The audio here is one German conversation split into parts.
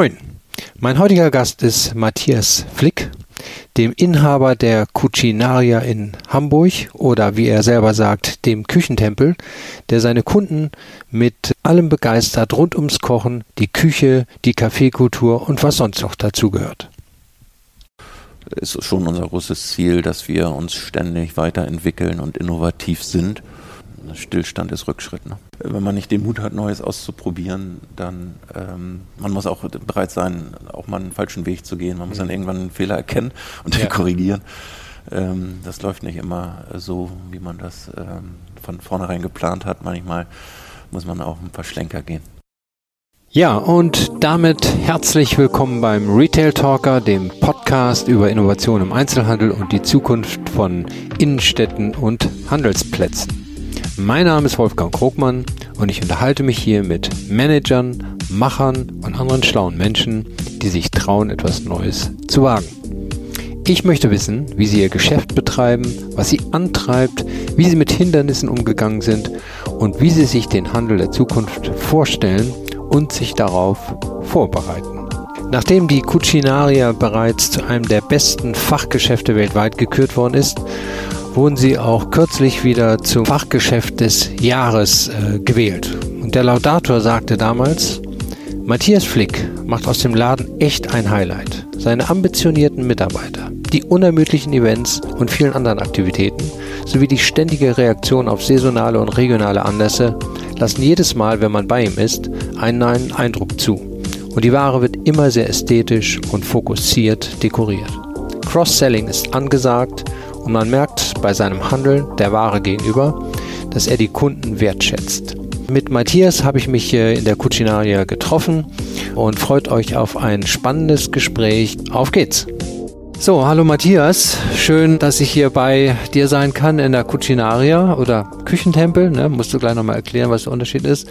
Moin, mein heutiger Gast ist Matthias Flick, dem Inhaber der Cucinaria in Hamburg oder wie er selber sagt, dem Küchentempel, der seine Kunden mit allem begeistert rund ums Kochen, die Küche, die Kaffeekultur und was sonst noch dazugehört. Es ist schon unser großes Ziel, dass wir uns ständig weiterentwickeln und innovativ sind. Stillstand ist Rückschritt. Ne? Wenn man nicht den Mut hat, Neues auszuprobieren, dann ähm, man muss auch bereit sein, auch mal einen falschen Weg zu gehen. Man muss dann mhm. irgendwann einen Fehler erkennen und den ja. korrigieren. Ähm, das läuft nicht immer so, wie man das ähm, von vornherein geplant hat. Manchmal muss man auch ein paar Schlenker gehen. Ja, und damit herzlich willkommen beim Retail Talker, dem Podcast über Innovation im Einzelhandel und die Zukunft von Innenstädten und Handelsplätzen. Mein Name ist Wolfgang Krogmann und ich unterhalte mich hier mit Managern, Machern und anderen schlauen Menschen, die sich trauen, etwas Neues zu wagen. Ich möchte wissen, wie sie ihr Geschäft betreiben, was sie antreibt, wie sie mit Hindernissen umgegangen sind und wie sie sich den Handel der Zukunft vorstellen und sich darauf vorbereiten. Nachdem die Cucinaria bereits zu einem der besten Fachgeschäfte weltweit gekürt worden ist wurden sie auch kürzlich wieder zum Fachgeschäft des Jahres äh, gewählt. Und der Laudator sagte damals, Matthias Flick macht aus dem Laden echt ein Highlight. Seine ambitionierten Mitarbeiter, die unermüdlichen Events und vielen anderen Aktivitäten sowie die ständige Reaktion auf saisonale und regionale Anlässe lassen jedes Mal, wenn man bei ihm ist, einen neuen Eindruck zu. Und die Ware wird immer sehr ästhetisch und fokussiert dekoriert. Cross-Selling ist angesagt und man merkt bei seinem Handeln der Ware gegenüber, dass er die Kunden wertschätzt. Mit Matthias habe ich mich in der Cucinaria getroffen und freut euch auf ein spannendes Gespräch. Auf geht's! So, hallo Matthias. Schön, dass ich hier bei dir sein kann in der Cucinaria oder Küchentempel. Ne? Musst du gleich nochmal erklären, was der Unterschied ist.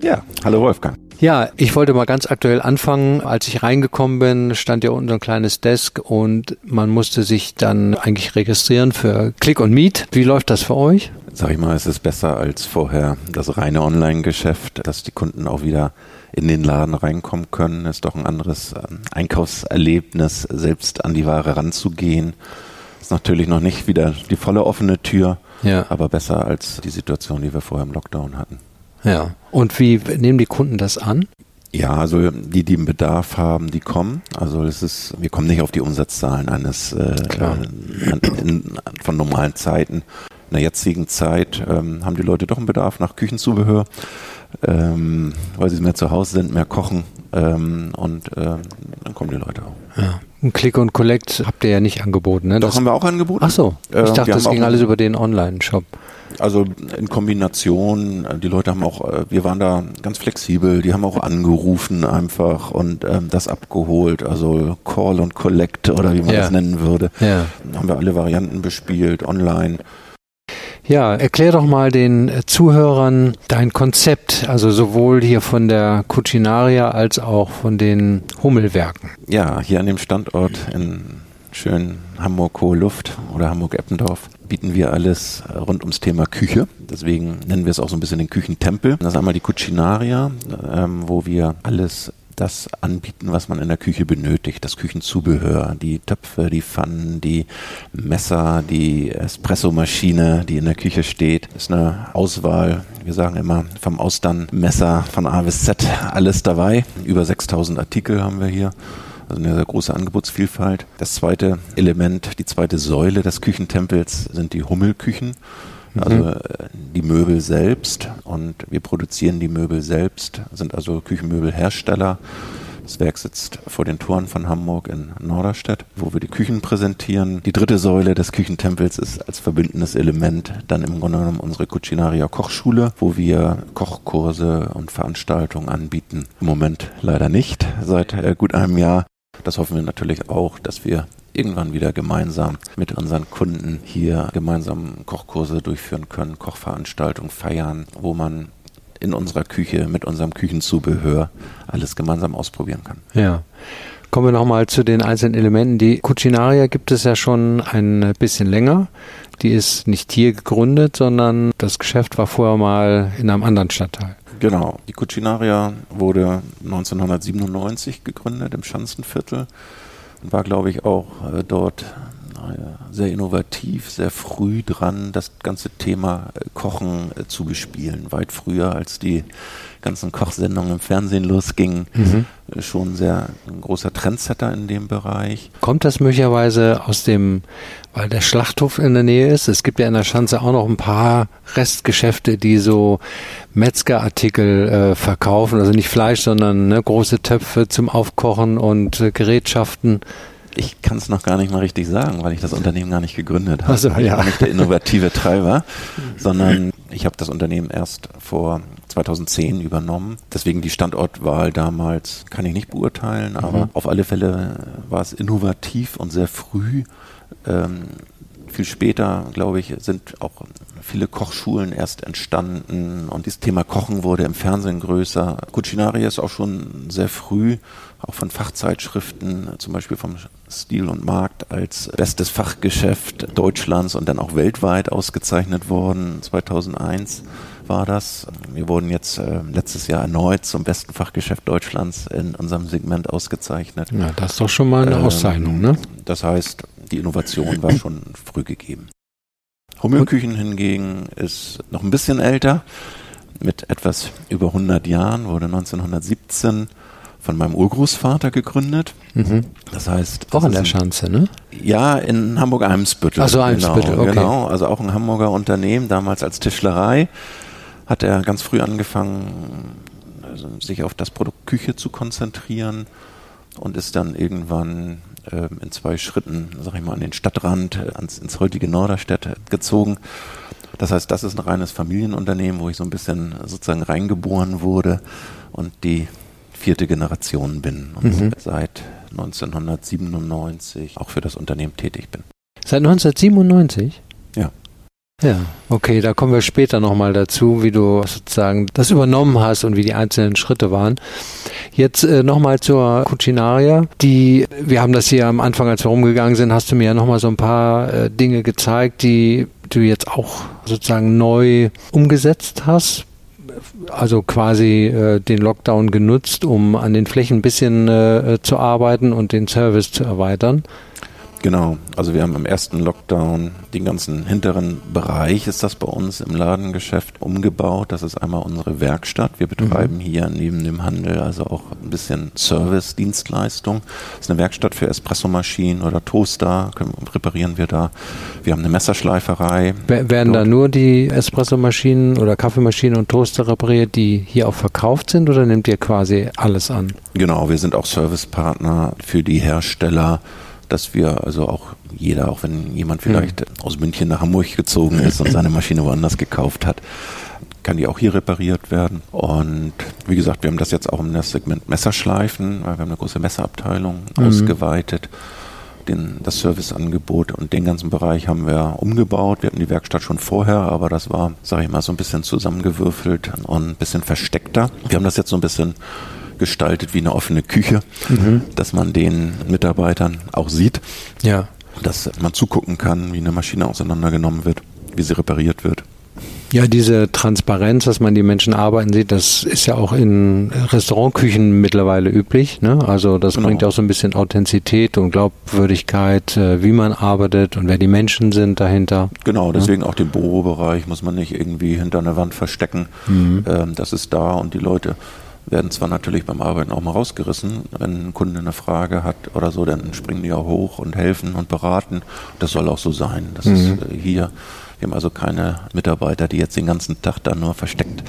Ja, hallo Wolfgang. Ja, ich wollte mal ganz aktuell anfangen. Als ich reingekommen bin, stand ja unten so ein kleines Desk und man musste sich dann eigentlich registrieren für Click und Meet. Wie läuft das für euch? Sag ich mal, es ist besser als vorher das reine Online-Geschäft, dass die Kunden auch wieder in den Laden reinkommen können. Ist doch ein anderes ähm, Einkaufserlebnis, selbst an die Ware ranzugehen. Ist natürlich noch nicht wieder die volle offene Tür, ja. aber besser als die Situation, die wir vorher im Lockdown hatten. Ja. Und wie nehmen die Kunden das an? Ja, also die, die einen Bedarf haben, die kommen. Also es ist, wir kommen nicht auf die Umsatzzahlen eines äh, in, von normalen Zeiten. In der jetzigen Zeit ähm, haben die Leute doch einen Bedarf nach Küchenzubehör, ähm, weil sie mehr zu Hause sind, mehr kochen ähm, und ähm, dann kommen die Leute auch. Ja. Ein Click und Collect habt ihr ja nicht angeboten, ne? Doch das haben wir auch angeboten. Ach so, ich äh, dachte, das ging alles über den Online-Shop. Also in Kombination, die Leute haben auch, äh, wir waren da ganz flexibel, die haben auch angerufen einfach und ähm, das abgeholt, also Call und Collect oder wie man ja. das nennen würde. Ja. Haben wir alle Varianten bespielt, online. Ja, erklär doch mal den äh, Zuhörern dein Konzept, also sowohl hier von der Cucinaria als auch von den Hummelwerken. Ja, hier an dem Standort in schönen Hamburg-Hohe Luft oder Hamburg-Eppendorf bieten wir alles rund ums Thema Küche. Deswegen nennen wir es auch so ein bisschen den Küchentempel. Das ist einmal die Cucinaria, ähm, wo wir alles das anbieten, was man in der Küche benötigt. Das Küchenzubehör, die Töpfe, die Pfannen, die Messer, die Espressomaschine, die in der Küche steht. Das ist eine Auswahl, wir sagen immer vom Austernmesser von A bis Z alles dabei. Über 6000 Artikel haben wir hier. Also eine sehr große Angebotsvielfalt. Das zweite Element, die zweite Säule des Küchentempels sind die Hummelküchen. Also mhm. Die Möbel selbst und wir produzieren die Möbel selbst, sind also Küchenmöbelhersteller. Das Werk sitzt vor den Toren von Hamburg in Norderstedt, wo wir die Küchen präsentieren. Die dritte Säule des Küchentempels ist als verbindendes Element dann im Grunde genommen unsere Cucinaria Kochschule, wo wir Kochkurse und Veranstaltungen anbieten. Im Moment leider nicht, seit äh, gut einem Jahr. Das hoffen wir natürlich auch, dass wir irgendwann wieder gemeinsam mit unseren Kunden hier gemeinsam Kochkurse durchführen können, Kochveranstaltungen feiern, wo man in unserer Küche mit unserem Küchenzubehör alles gemeinsam ausprobieren kann. Ja. Kommen wir nochmal zu den einzelnen Elementen. Die Cucinaria gibt es ja schon ein bisschen länger. Die ist nicht hier gegründet, sondern das Geschäft war vorher mal in einem anderen Stadtteil. Genau. Die Cucinaria wurde 1997 gegründet im Schanzenviertel und war, glaube ich, auch äh, dort sehr innovativ, sehr früh dran, das ganze Thema äh, Kochen äh, zu bespielen. Weit früher, als die ganzen Kochsendungen im Fernsehen losgingen. Mhm. Äh, schon sehr ein großer Trendsetter in dem Bereich. Kommt das möglicherweise aus dem, weil der Schlachthof in der Nähe ist? Es gibt ja in der Schanze auch noch ein paar Restgeschäfte, die so Metzgerartikel äh, verkaufen, also nicht Fleisch, sondern ne, große Töpfe zum Aufkochen und äh, Gerätschaften. Ich kann es noch gar nicht mal richtig sagen, weil ich das Unternehmen gar nicht gegründet habe. Also, ja. Ich war nicht der innovative Treiber, sondern ich habe das Unternehmen erst vor 2010 übernommen. Deswegen die Standortwahl damals kann ich nicht beurteilen, aber mhm. auf alle Fälle war es innovativ und sehr früh. Ähm, viel später, glaube ich, sind auch viele Kochschulen erst entstanden und das Thema Kochen wurde im Fernsehen größer. Cucinaria ist auch schon sehr früh auch von Fachzeitschriften, zum Beispiel vom Stil und Markt, als bestes Fachgeschäft Deutschlands und dann auch weltweit ausgezeichnet worden. 2001 war das. Wir wurden jetzt äh, letztes Jahr erneut zum besten Fachgeschäft Deutschlands in unserem Segment ausgezeichnet. Ja, das ist doch schon mal eine ähm, Auszeichnung, ne? Das heißt, die Innovation war schon früh gegeben. Hummelküchen hingegen ist noch ein bisschen älter, mit etwas über 100 Jahren, wurde 1917 von meinem Urgroßvater gegründet. Mhm. Das heißt. Auch in der Schanze, ne? Ja, in Hamburg-Eimsbüttel. Also Eimsbüttel, genau, okay. Genau, also auch ein Hamburger Unternehmen, damals als Tischlerei. Hat er ganz früh angefangen, also sich auf das Produkt Küche zu konzentrieren und ist dann irgendwann äh, in zwei Schritten, sag ich mal, an den Stadtrand, äh, ans, ins heutige Norderstedt gezogen. Das heißt, das ist ein reines Familienunternehmen, wo ich so ein bisschen sozusagen reingeboren wurde und die vierte Generation bin und mhm. seit 1997 auch für das Unternehmen tätig bin. Seit 1997? Ja. Ja, okay, da kommen wir später nochmal dazu, wie du sozusagen das übernommen hast und wie die einzelnen Schritte waren. Jetzt äh, nochmal zur Cucinaria. Die, wir haben das hier am Anfang, als wir rumgegangen sind, hast du mir ja nochmal so ein paar äh, Dinge gezeigt, die du jetzt auch sozusagen neu umgesetzt hast also quasi äh, den Lockdown genutzt, um an den Flächen ein bisschen äh, zu arbeiten und den Service zu erweitern. Genau, also wir haben im ersten Lockdown den ganzen hinteren Bereich, ist das bei uns im Ladengeschäft umgebaut. Das ist einmal unsere Werkstatt. Wir betreiben mhm. hier neben dem Handel also auch ein bisschen Service-Dienstleistung. Das ist eine Werkstatt für Espressomaschinen oder Toaster, können, reparieren wir da. Wir haben eine Messerschleiferei. Werden Dort. da nur die Espressomaschinen oder Kaffeemaschinen und Toaster repariert, die hier auch verkauft sind oder nehmt ihr quasi alles an? Genau, wir sind auch Servicepartner für die Hersteller dass wir also auch jeder, auch wenn jemand vielleicht mhm. aus München nach Hamburg gezogen ist und seine Maschine woanders gekauft hat, kann die auch hier repariert werden. Und wie gesagt, wir haben das jetzt auch im Segment Messerschleifen, weil wir haben eine große Messerabteilung mhm. ausgeweitet. Den, das Serviceangebot und den ganzen Bereich haben wir umgebaut. Wir hatten die Werkstatt schon vorher, aber das war, sage ich mal, so ein bisschen zusammengewürfelt und ein bisschen versteckter. Wir haben das jetzt so ein bisschen gestaltet wie eine offene Küche, mhm. dass man den Mitarbeitern auch sieht. Ja. Dass man zugucken kann, wie eine Maschine auseinandergenommen wird, wie sie repariert wird. Ja, diese Transparenz, dass man die Menschen arbeiten sieht, das ist ja auch in Restaurantküchen mittlerweile üblich. Ne? Also das genau. bringt auch so ein bisschen Authentizität und Glaubwürdigkeit, äh, wie man arbeitet und wer die Menschen sind dahinter. Genau, deswegen ja. auch den Bürobereich muss man nicht irgendwie hinter einer Wand verstecken. Mhm. Ähm, das ist da und die Leute werden zwar natürlich beim Arbeiten auch mal rausgerissen, wenn ein Kunde eine Frage hat oder so, dann springen die auch hoch und helfen und beraten. Das soll auch so sein. Das mhm. ist äh, hier. Wir haben also keine Mitarbeiter, die jetzt den ganzen Tag da nur versteckt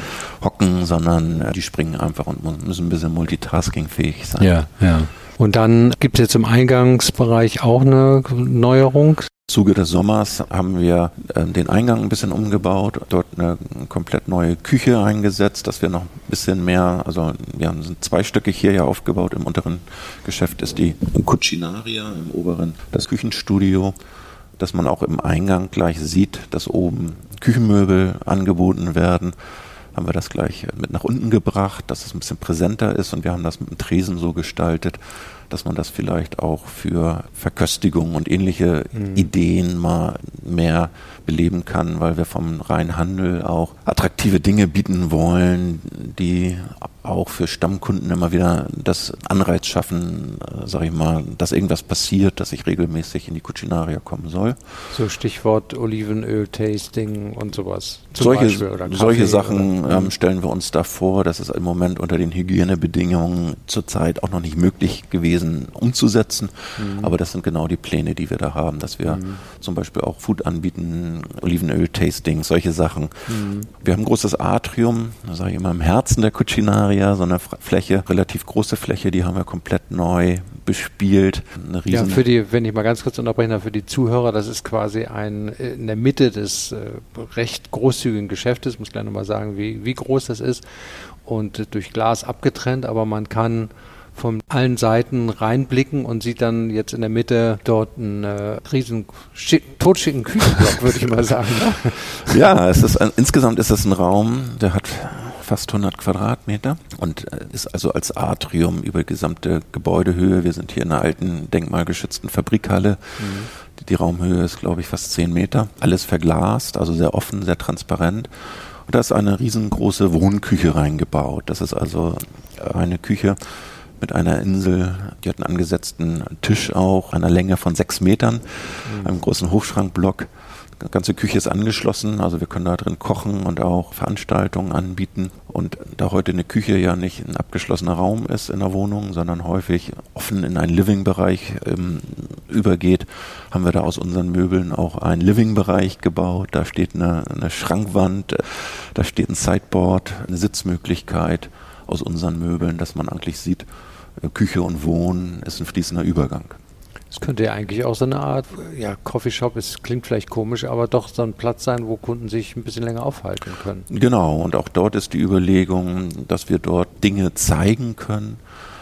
hocken, sondern äh, die springen einfach und müssen ein bisschen multitaskingfähig sein. Ja, ja. Und dann gibt es jetzt im Eingangsbereich auch eine Neuerung. Zuge des Sommers haben wir äh, den Eingang ein bisschen umgebaut, dort eine komplett neue Küche eingesetzt, dass wir noch ein bisschen mehr, also wir haben sind zweistöckig hier ja aufgebaut. Im unteren Geschäft ist die Cucinaria, im oberen das Küchenstudio, dass man auch im Eingang gleich sieht, dass oben Küchenmöbel angeboten werden haben wir das gleich mit nach unten gebracht, dass es ein bisschen präsenter ist und wir haben das mit dem Tresen so gestaltet, dass man das vielleicht auch für Verköstigung und ähnliche mhm. Ideen mal mehr beleben kann, weil wir vom reinen Handel auch attraktive Dinge bieten wollen, die auch für Stammkunden immer wieder das Anreiz schaffen, äh, sag ich mal, dass irgendwas passiert, dass ich regelmäßig in die Cucinaria kommen soll. So Stichwort Olivenöl-Tasting und sowas. solche solche Sachen ähm, stellen wir uns da vor. Das ist im Moment unter den Hygienebedingungen zurzeit auch noch nicht möglich gewesen umzusetzen. Mhm. Aber das sind genau die Pläne, die wir da haben, dass wir mhm. zum Beispiel auch Food anbieten, Olivenöl-Tasting, solche Sachen. Mhm. Wir haben ein großes Atrium, sage ich immer im Herzen der Cucinaria, so eine Fläche, relativ große Fläche, die haben wir komplett neu bespielt. Eine ja, für die, wenn ich mal ganz kurz unterbrechen darf, für die Zuhörer, das ist quasi ein in der Mitte des äh, recht großzügigen Geschäftes, muss gleich nochmal sagen, wie, wie groß das ist und äh, durch Glas abgetrennt, aber man kann von allen Seiten reinblicken und sieht dann jetzt in der Mitte dort einen äh, riesen totschicken Küchenblock, würde ich mal sagen. Ne? Ja, es ist ein, insgesamt ist es ein Raum, der hat fast 100 Quadratmeter und äh, ist also als Atrium über die gesamte Gebäudehöhe. Wir sind hier in einer alten denkmalgeschützten Fabrikhalle. Mhm. Die, die Raumhöhe ist, glaube ich, fast 10 Meter. Alles verglast, also sehr offen, sehr transparent. Und da ist eine riesengroße Wohnküche reingebaut. Das ist also eine Küche, mit einer Insel, die hat einen angesetzten Tisch auch, einer Länge von sechs Metern, mhm. einem großen Hochschrankblock. Die ganze Küche ist angeschlossen, also wir können da drin kochen und auch Veranstaltungen anbieten. Und da heute eine Küche ja nicht ein abgeschlossener Raum ist in der Wohnung, sondern häufig offen in einen Living-Bereich ähm, übergeht, haben wir da aus unseren Möbeln auch einen Living-Bereich gebaut. Da steht eine, eine Schrankwand, da steht ein Sideboard, eine Sitzmöglichkeit aus unseren Möbeln, dass man eigentlich sieht, Küche und Wohnen ist ein fließender Übergang. Es könnte ja eigentlich auch so eine Art, ja, Coffeeshop, es klingt vielleicht komisch, aber doch so ein Platz sein, wo Kunden sich ein bisschen länger aufhalten können. Genau, und auch dort ist die Überlegung, dass wir dort Dinge zeigen können,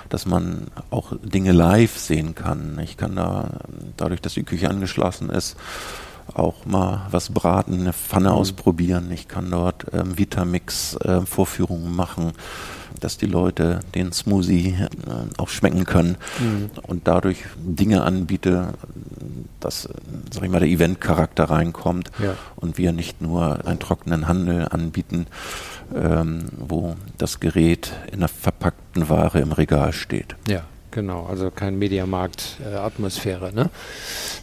dass man auch Dinge live sehen kann. Ich kann da, dadurch, dass die Küche angeschlossen ist, auch mal was braten, eine Pfanne mhm. ausprobieren. Ich kann dort ähm, Vitamix-Vorführungen äh, machen dass die Leute den Smoothie äh, auch schmecken können mhm. und dadurch Dinge anbiete, dass, sag ich mal, der Eventcharakter reinkommt ja. und wir nicht nur einen trockenen Handel anbieten, ähm, wo das Gerät in der verpackten Ware im Regal steht. Ja. Genau, also kein Mediamarkt-Atmosphäre, ne?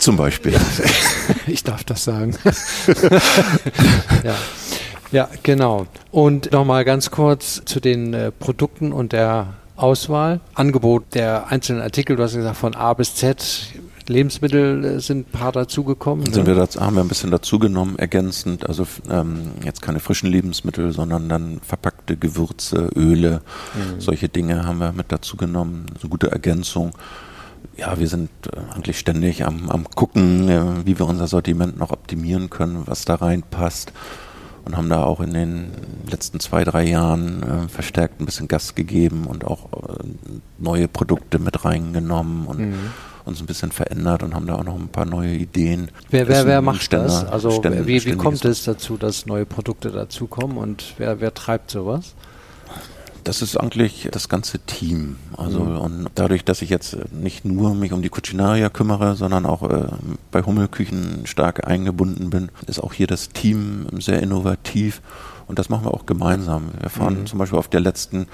Zum Beispiel. ich darf das sagen. ja. Ja, genau. Und nochmal ganz kurz zu den äh, Produkten und der Auswahl. Angebot der einzelnen Artikel, du hast gesagt, von A bis Z. Lebensmittel äh, sind ein paar dazugekommen. Sind ne? wir dazu, haben wir ein bisschen dazugenommen, ergänzend. Also ähm, jetzt keine frischen Lebensmittel, sondern dann verpackte Gewürze, Öle, mhm. solche Dinge haben wir mit dazugenommen. So gute Ergänzung ja, wir sind äh, eigentlich ständig am, am gucken, äh, wie wir unser Sortiment noch optimieren können, was da reinpasst und haben da auch in den letzten zwei, drei Jahren äh, verstärkt ein bisschen Gas gegeben und auch äh, neue Produkte mit reingenommen und mhm. uns ein bisschen verändert und haben da auch noch ein paar neue Ideen. Wer, wer, wer macht Ständer, das? Also Ständer, wie, wie kommt es dazu, dass neue Produkte dazukommen und wer, wer treibt sowas? Das ist eigentlich das ganze Team. Also mhm. und dadurch, dass ich jetzt nicht nur mich um die Cucinaria kümmere, sondern auch äh, bei Hummelküchen stark eingebunden bin, ist auch hier das Team sehr innovativ und das machen wir auch gemeinsam. Wir fahren mhm. zum Beispiel auf der letzten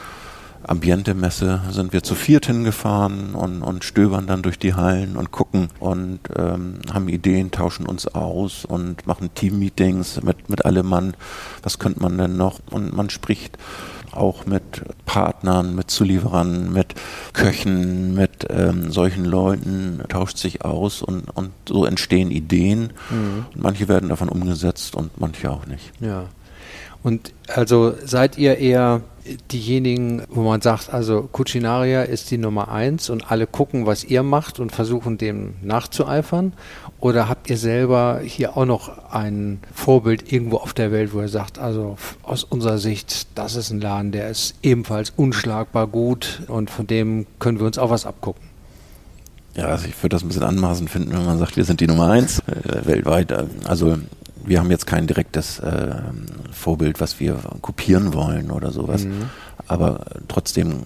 Ambiente-Messe sind wir zu viert hingefahren und, und stöbern dann durch die Hallen und gucken und ähm, haben Ideen, tauschen uns aus und machen Team-Meetings mit, mit allem Mann. Was könnte man denn noch? Und man spricht auch mit Partnern, mit Zulieferern, mit Köchen, mit ähm, solchen Leuten, tauscht sich aus und, und so entstehen Ideen. Mhm. manche werden davon umgesetzt und manche auch nicht. Ja. Und also seid ihr eher diejenigen, wo man sagt, also Cucinaria ist die Nummer eins und alle gucken, was ihr macht und versuchen dem nachzueifern? Oder habt ihr selber hier auch noch ein Vorbild irgendwo auf der Welt, wo ihr sagt, also aus unserer Sicht, das ist ein Laden, der ist ebenfalls unschlagbar gut und von dem können wir uns auch was abgucken? Ja, also ich würde das ein bisschen anmaßend finden, wenn man sagt, wir sind die Nummer eins äh, weltweit. Also wir haben jetzt kein direktes äh, Vorbild, was wir kopieren wollen oder sowas. Mhm. Aber trotzdem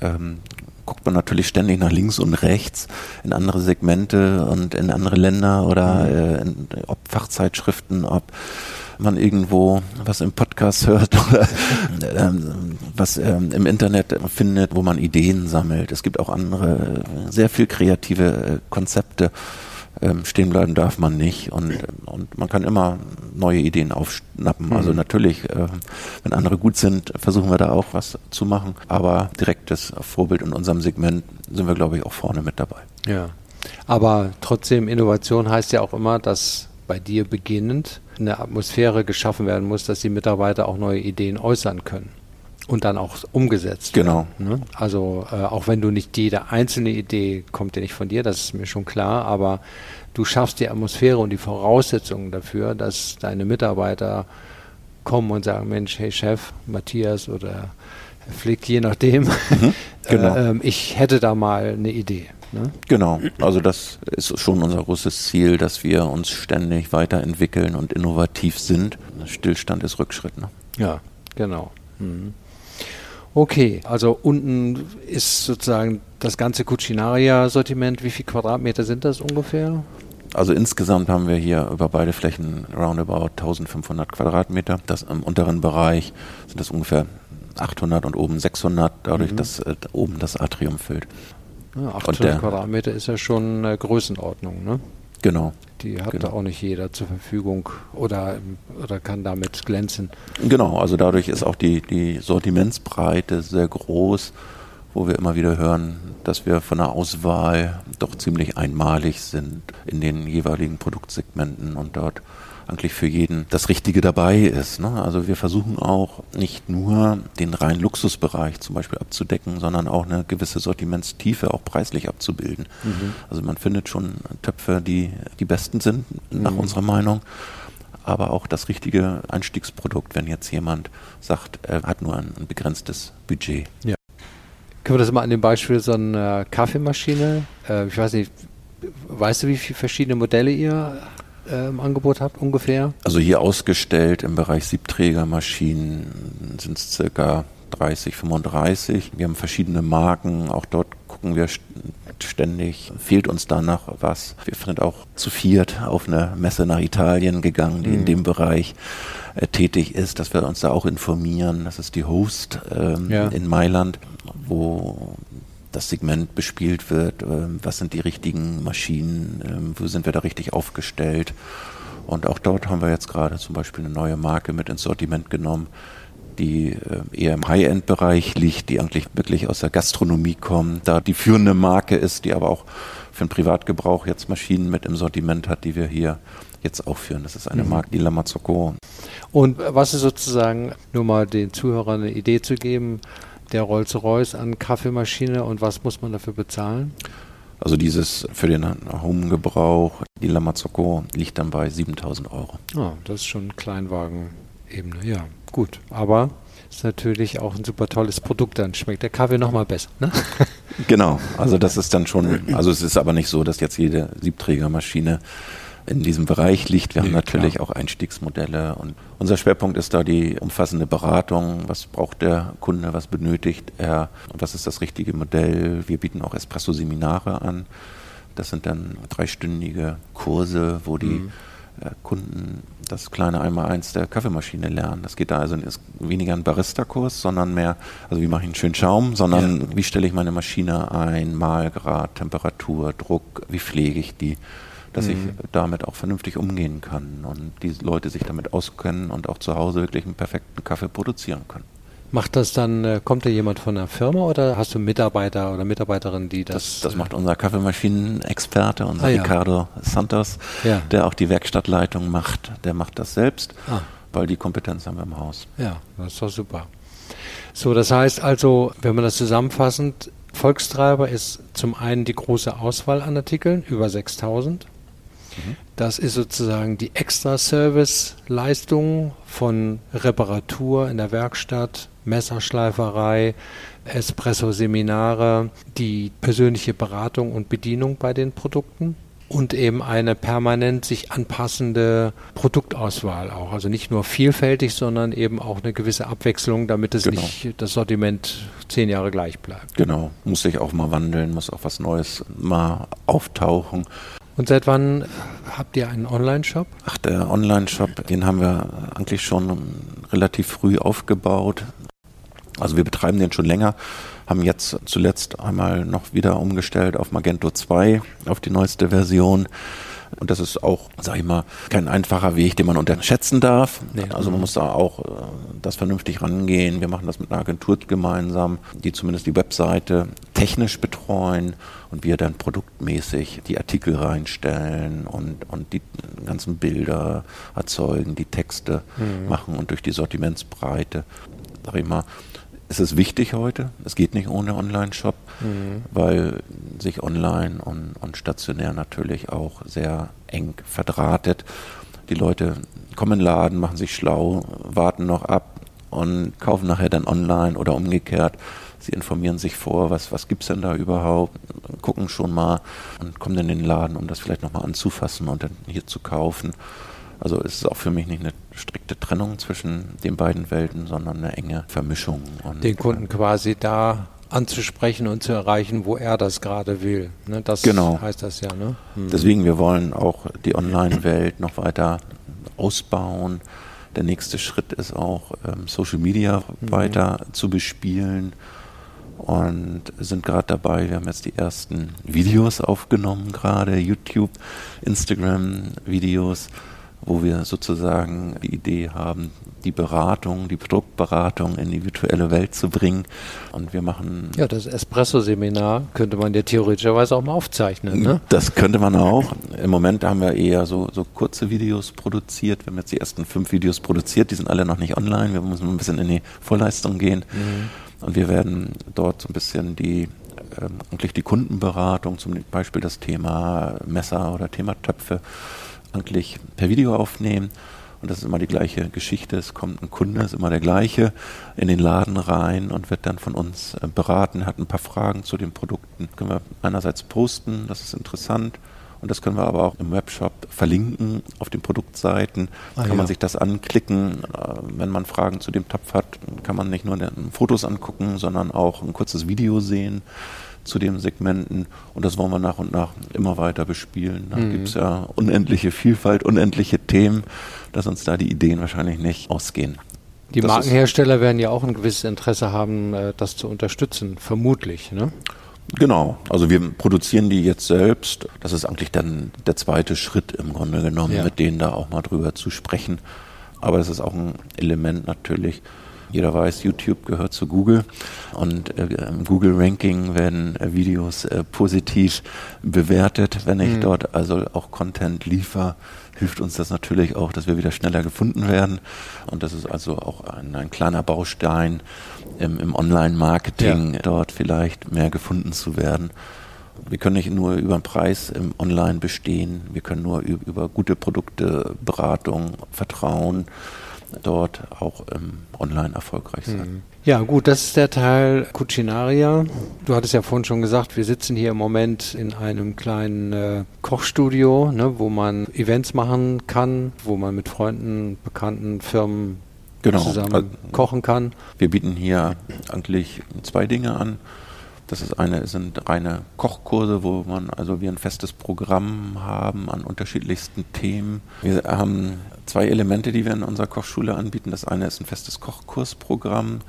ähm, guckt man natürlich ständig nach links und rechts in andere Segmente und in andere Länder oder mhm. äh, in, ob Fachzeitschriften, ob man irgendwo was im Podcast hört oder ähm, was ähm, im Internet findet, wo man Ideen sammelt. Es gibt auch andere, sehr viel kreative äh, Konzepte ähm, stehen bleiben darf man nicht und, und man kann immer neue Ideen aufschnappen. Also mhm. Natürlich, äh, wenn andere gut sind, versuchen wir da auch was zu machen, aber direktes Vorbild in unserem Segment sind wir, glaube ich, auch vorne mit dabei. Ja, aber trotzdem, Innovation heißt ja auch immer, dass bei dir beginnend eine Atmosphäre geschaffen werden muss, dass die Mitarbeiter auch neue Ideen äußern können und dann auch umgesetzt genau. werden. Ne? Also äh, auch wenn du nicht jede einzelne Idee kommt ja nicht von dir, das ist mir schon klar, aber du schaffst die Atmosphäre und die Voraussetzungen dafür, dass deine Mitarbeiter kommen und sagen, Mensch, hey Chef, Matthias oder Herr Flick, je nachdem, mhm, genau. äh, äh, ich hätte da mal eine Idee. Ne? Genau, also das ist schon unser großes Ziel, dass wir uns ständig weiterentwickeln und innovativ sind. Stillstand ist Rückschritt. Ne? Ja, genau. Mhm. Okay, also unten ist sozusagen das ganze Cucinaria-Sortiment. Wie viele Quadratmeter sind das ungefähr? Also insgesamt haben wir hier über beide Flächen roundabout 1500 Quadratmeter. Das im unteren Bereich sind das ungefähr 800 und oben 600, dadurch, mhm. dass äh, oben das Atrium füllt. Ja, 800 der, Quadratmeter ist ja schon eine Größenordnung, ne? Genau. Die hat genau. da auch nicht jeder zur Verfügung oder, oder kann damit glänzen. Genau, also dadurch ist auch die, die Sortimentsbreite sehr groß, wo wir immer wieder hören, dass wir von der Auswahl doch ziemlich einmalig sind in den jeweiligen Produktsegmenten und dort eigentlich für jeden das Richtige dabei ist. Ne? Also wir versuchen auch nicht nur den reinen Luxusbereich zum Beispiel abzudecken, sondern auch eine gewisse Sortimentstiefe auch preislich abzubilden. Mhm. Also man findet schon Töpfe, die die besten sind, nach mhm. unserer Meinung aber auch das richtige Einstiegsprodukt, wenn jetzt jemand sagt, er hat nur ein, begrenztes Budget. Ja. Können wir das mal an dem Beispiel so eine Kaffeemaschine? Äh, ich weiß nicht, weißt du, wie viele verschiedene Modelle ihr äh, im Angebot habt ungefähr? Also hier ausgestellt im Bereich Siebträgermaschinen sind es circa 30, 35. Wir haben verschiedene Marken, auch dort gucken wir ständig, fehlt uns da noch was. Wir sind auch zu viert auf eine Messe nach Italien gegangen, die mhm. in dem Bereich äh, tätig ist, dass wir uns da auch informieren. Das ist die Host ähm, ja. in Mailand, wo das Segment bespielt wird, äh, was sind die richtigen Maschinen, äh, wo sind wir da richtig aufgestellt. Und auch dort haben wir jetzt gerade zum Beispiel eine neue Marke mit ins Sortiment genommen, die äh, eher im High-End-Bereich liegt, die eigentlich wirklich aus der Gastronomie kommt, da die führende Marke ist, die aber auch für den Privatgebrauch jetzt Maschinen mit im Sortiment hat, die wir hier jetzt auch führen. Das ist eine mhm. Marke, die Lamazocco. Und was ist sozusagen, nur mal den Zuhörern eine Idee zu geben, der Rolls-Royce an Kaffeemaschine und was muss man dafür bezahlen? Also dieses für den Home-Gebrauch, die Lamazocco, liegt dann bei 7000 Euro. Ah, das ist schon Kleinwagen-Ebene, ja, gut. Aber ist natürlich auch ein super tolles Produkt, dann schmeckt der Kaffee nochmal besser. Ne? Genau, also das ist dann schon, also es ist aber nicht so, dass jetzt jede Siebträgermaschine in diesem Bereich liegt. Wir nee, haben natürlich klar. auch Einstiegsmodelle und unser Schwerpunkt ist da die umfassende Beratung. Was braucht der Kunde? Was benötigt er? Und was ist das richtige Modell? Wir bieten auch Espresso-Seminare an. Das sind dann dreistündige Kurse, wo die mhm. Äh, Kunden das kleine Einmaleins der Kaffeemaschine lernen. Das geht da also ist weniger ein Barista-Kurs, sondern mehr, also wie mache ich einen schönen Schaum, sondern ja. wie stelle ich meine Maschine ein, Mahlgrad, Temperatur, Druck, wie pflege ich die dass mhm. ich damit auch vernünftig umgehen kann und die Leute sich damit auskennen und auch zu Hause wirklich einen perfekten Kaffee produzieren können. Macht das dann, äh, kommt da jemand von der Firma oder hast du Mitarbeiter oder Mitarbeiterinnen, die das? Das, das macht unser Kaffeemaschinenexperte, unser ah, ja. Ricardo Santos, ja. der auch die Werkstattleitung macht. Der macht das selbst, ah. weil die Kompetenz haben wir im Haus. Ja, das ist doch super. So, das heißt also, wenn man das zusammenfassend, Volkstreiber ist zum einen die große Auswahl an Artikeln, über 6000. Das ist sozusagen die Extra-Service-Leistung von Reparatur in der Werkstatt, Messerschleiferei, Espresso-Seminare, die persönliche Beratung und Bedienung bei den Produkten und eben eine permanent sich anpassende Produktauswahl auch. Also nicht nur vielfältig, sondern eben auch eine gewisse Abwechslung, damit es genau. nicht das Sortiment zehn Jahre gleich bleibt. Genau, muss sich auch mal wandeln, muss auch was Neues mal auftauchen. Und seit wann habt ihr einen Online-Shop? Ach, der Online-Shop, den haben wir eigentlich schon relativ früh aufgebaut. Also wir betreiben den schon länger, haben jetzt zuletzt einmal noch wieder umgestellt auf Magento 2, auf die neueste Version. Und das ist auch, sag ich mal, kein einfacher Weg, den man unterschätzen darf. Nee. Also man muss da auch äh, das vernünftig rangehen. Wir machen das mit einer Agentur gemeinsam, die zumindest die Webseite technisch betreuen und wir dann produktmäßig die Artikel reinstellen und, und die ganzen Bilder erzeugen, die Texte mhm. machen und durch die Sortimentsbreite, sag ich mal, ist es wichtig heute. Es geht nicht ohne Online-Shop, mhm. weil sich online und, und stationär natürlich auch sehr eng verdrahtet. Die Leute kommen in den Laden, machen sich schlau, warten noch ab und kaufen nachher dann online oder umgekehrt. Sie informieren sich vor, was, was gibt es denn da überhaupt, gucken schon mal und kommen dann in den Laden, um das vielleicht nochmal anzufassen und dann hier zu kaufen. Also es ist auch für mich nicht eine strikte Trennung zwischen den beiden Welten, sondern eine enge Vermischung. Und den Kunden quasi da anzusprechen und zu erreichen, wo er das gerade will. Ne, das genau. heißt das ja. Ne? Hm. Deswegen, wir wollen auch die Online-Welt noch weiter ausbauen. Der nächste Schritt ist auch, ähm, Social Media mhm. weiter zu bespielen und sind gerade dabei. Wir haben jetzt die ersten Videos aufgenommen, gerade YouTube, Instagram-Videos wo wir sozusagen die Idee haben, die Beratung, die Produktberatung in die virtuelle Welt zu bringen. Und wir machen. Ja, das Espresso-Seminar könnte man ja theoretischerweise auch mal aufzeichnen. Ne? Das könnte man auch. Im Moment haben wir eher so, so kurze Videos produziert. Wir haben jetzt die ersten fünf Videos produziert, die sind alle noch nicht online. Wir müssen ein bisschen in die Vorleistung gehen. Mhm. Und wir werden dort so ein bisschen die ähm, eigentlich die Kundenberatung, zum Beispiel das Thema Messer oder Thema Töpfe, eigentlich per Video aufnehmen. Und das ist immer die gleiche Geschichte. Es kommt ein Kunde, ist immer der gleiche, in den Laden rein und wird dann von uns äh, beraten, hat ein paar Fragen zu den Produkten. Können wir einerseits posten, das ist interessant. Und das können wir aber auch im Webshop verlinken auf den Produktseiten. Ah, kann ja. man sich das anklicken. Äh, wenn man Fragen zu dem Topf hat, kann man nicht nur Fotos angucken, sondern auch ein kurzes Video sehen zu den Segmenten und das wollen wir nach und nach immer weiter bespielen. Da mhm. gibt es ja unendliche Vielfalt, unendliche Themen, dass uns da die Ideen wahrscheinlich nicht ausgehen. Die das Markenhersteller werden ja auch ein gewisses Interesse haben, äh, das zu unterstützen, vermutlich. Ne? Genau, also wir produzieren die jetzt selbst. Das ist eigentlich dann der zweite Schritt im Grunde genommen, ja. mit denen da auch mal drüber zu sprechen. Aber das ist auch ein Element natürlich, jeder weiß, YouTube gehört zu Google und äh, im Google Ranking werden äh, Videos äh, positiv bewertet. Wenn ich mhm. dort also auch Content liefere, hilft uns das natürlich auch, dass wir wieder schneller gefunden werden. Und das ist also auch ein, ein kleiner Baustein im, im Online-Marketing, ja. dort vielleicht mehr gefunden zu werden. Wir können nicht nur über den Preis im Online bestehen, wir können nur über gute Produkte, Beratung, Vertrauen, dort auch ähm, online erfolgreich sein. Mhm. Ja, gut, das ist der Teil Cucinaria. Du hattest ja vorhin schon gesagt, wir sitzen hier im Moment in einem kleinen äh, Kochstudio, ne, wo man Events machen kann, wo man mit Freunden, Bekannten, Firmen genau. zusammen also, kochen kann. Wir bieten hier eigentlich zwei Dinge an. Das ist eine sind reine Kochkurse, wo man also wir ein festes Programm haben an unterschiedlichsten Themen. Wir haben zwei Elemente, die wir in unserer Kochschule anbieten. Das eine ist ein festes Kochkursprogramm,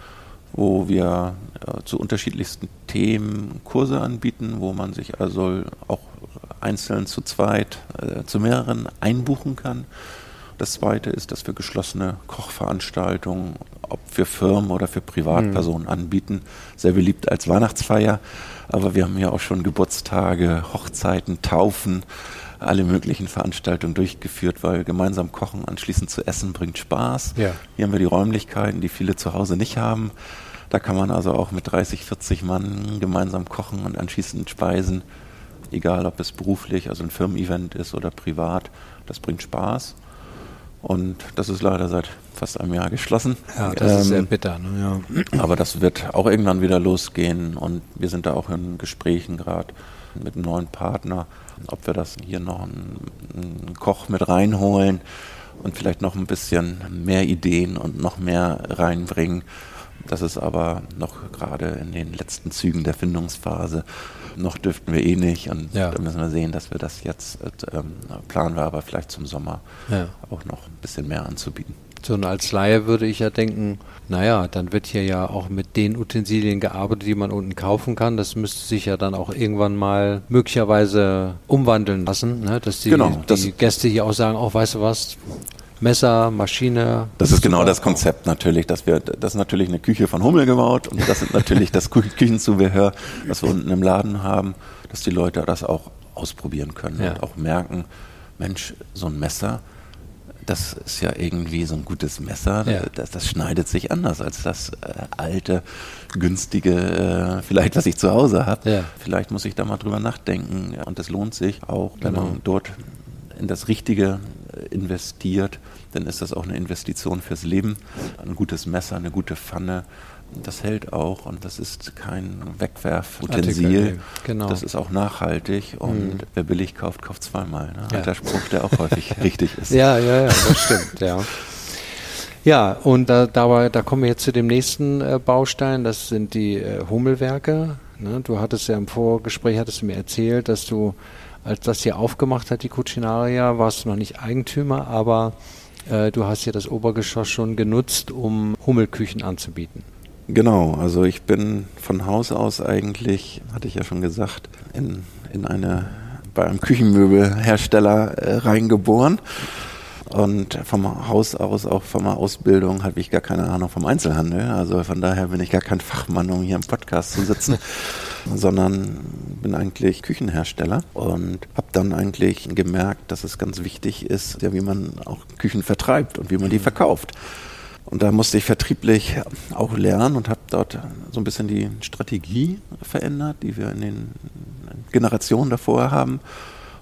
wo wir äh, zu unterschiedlichsten Themen Kurse anbieten, wo man sich also auch einzeln zu zweit, äh, zu mehreren einbuchen kann. Das zweite ist, dass wir geschlossene Kochveranstaltungen, ob für Firmen oder für Privatpersonen mhm. anbieten. Sehr beliebt als Weihnachtsfeier. Aber wir haben ja auch schon Geburtstage, Hochzeiten, Taufen, alle möglichen Veranstaltungen durchgeführt, weil gemeinsam kochen, anschließend zu essen, bringt Spaß. Ja. Hier haben wir die Räumlichkeiten, die viele zu Hause nicht haben. Da kann man also auch mit 30, 40 Mann gemeinsam kochen und anschließend speisen, egal ob es beruflich, also ein Firmen-Event ist oder privat. Das bringt Spaß. Und das ist leider seit fast einem Jahr geschlossen. Ja, das ähm, ist sehr ähm, bitter. Ne? Ja. Aber das wird auch irgendwann wieder losgehen und wir sind da auch in Gesprächen gerade mit einem neuen Partner, ob wir das hier noch einen, einen Koch mit reinholen und vielleicht noch ein bisschen mehr Ideen und noch mehr reinbringen. Das ist aber noch gerade in den letzten Zügen der Findungsphase. Noch dürften wir eh nicht und ja. da müssen wir sehen, dass wir das jetzt ähm, planen wir aber vielleicht zum Sommer ja. auch noch ein bisschen mehr anzubieten. So, und als Laie würde ich ja denken, naja, dann wird hier ja auch mit den Utensilien gearbeitet, die man unten kaufen kann. Das müsste sich ja dann auch irgendwann mal möglicherweise umwandeln lassen, ne? dass die, genau, die Gäste hier auch sagen, auch oh, weißt du was, Messer, Maschine. Das ist genau das Konzept natürlich, dass wir, das ist natürlich eine Küche von Hummel gebaut und das ist natürlich das Küchenzubehör, das wir unten im Laden haben, dass die Leute das auch ausprobieren können ja. und auch merken, Mensch, so ein Messer, das ist ja irgendwie so ein gutes Messer, ja. das, das, schneidet sich anders als das äh, alte, günstige, äh, vielleicht was ich zu Hause habe. Ja. Vielleicht muss ich da mal drüber nachdenken und es lohnt sich auch, wenn genau. man dort in das Richtige äh, investiert, dann ist das auch eine Investition fürs Leben. Ein gutes Messer, eine gute Pfanne, das hält auch und das ist kein Wegwerfutensil. Genau. Das ist auch nachhaltig und mhm. wer billig kauft, kauft zweimal. Ne? Ja. Alter Spruch, der auch häufig richtig ist. Ja, ja, ja, das stimmt, ja. Ja, und da, da, da kommen wir jetzt zu dem nächsten äh, Baustein, das sind die äh, Hummelwerke. Ne? Du hattest ja im Vorgespräch, hattest du mir erzählt, dass du, als das hier aufgemacht hat, die Cucinaria, warst du noch nicht Eigentümer, aber äh, du hast ja das Obergeschoss schon genutzt, um Hummelküchen anzubieten. Genau, also ich bin von Haus aus eigentlich, hatte ich ja schon gesagt, in, in eine, bei einem Küchenmöbelhersteller äh, reingeboren. Und vom Haus aus, auch von der Ausbildung, habe ich gar keine Ahnung vom Einzelhandel. Also von daher bin ich gar kein Fachmann, um hier im Podcast zu sitzen, sondern bin eigentlich Küchenhersteller und habe dann eigentlich gemerkt, dass es ganz wichtig ist, ja, wie man auch Küchen vertreibt und wie man die verkauft. Und da musste ich vertrieblich auch lernen und habe dort so ein bisschen die Strategie verändert, die wir in den Generationen davor haben.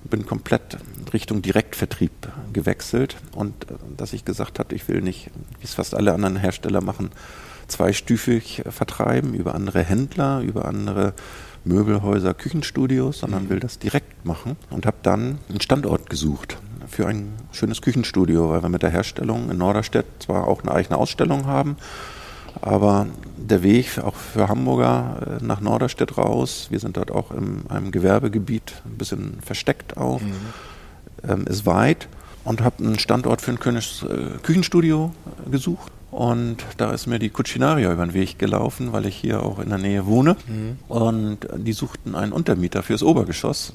Bin komplett Richtung Direktvertrieb gewechselt und äh, dass ich gesagt habe, ich will nicht, wie es fast alle anderen Hersteller machen, zweistufig vertreiben über andere Händler, über andere Möbelhäuser, Küchenstudios, sondern mhm. will das direkt machen und habe dann einen Standort gesucht für ein schönes Küchenstudio, weil wir mit der Herstellung in Norderstedt zwar auch eine eigene Ausstellung haben, aber der Weg auch für Hamburger äh, nach Norderstedt raus, wir sind dort auch in einem Gewerbegebiet, ein bisschen versteckt auch, mhm. Ähm, ist weit und habe einen Standort für ein Königs äh, Küchenstudio gesucht. Und da ist mir die Cucinaria über den Weg gelaufen, weil ich hier auch in der Nähe wohne. Mhm. Und die suchten einen Untermieter fürs Obergeschoss.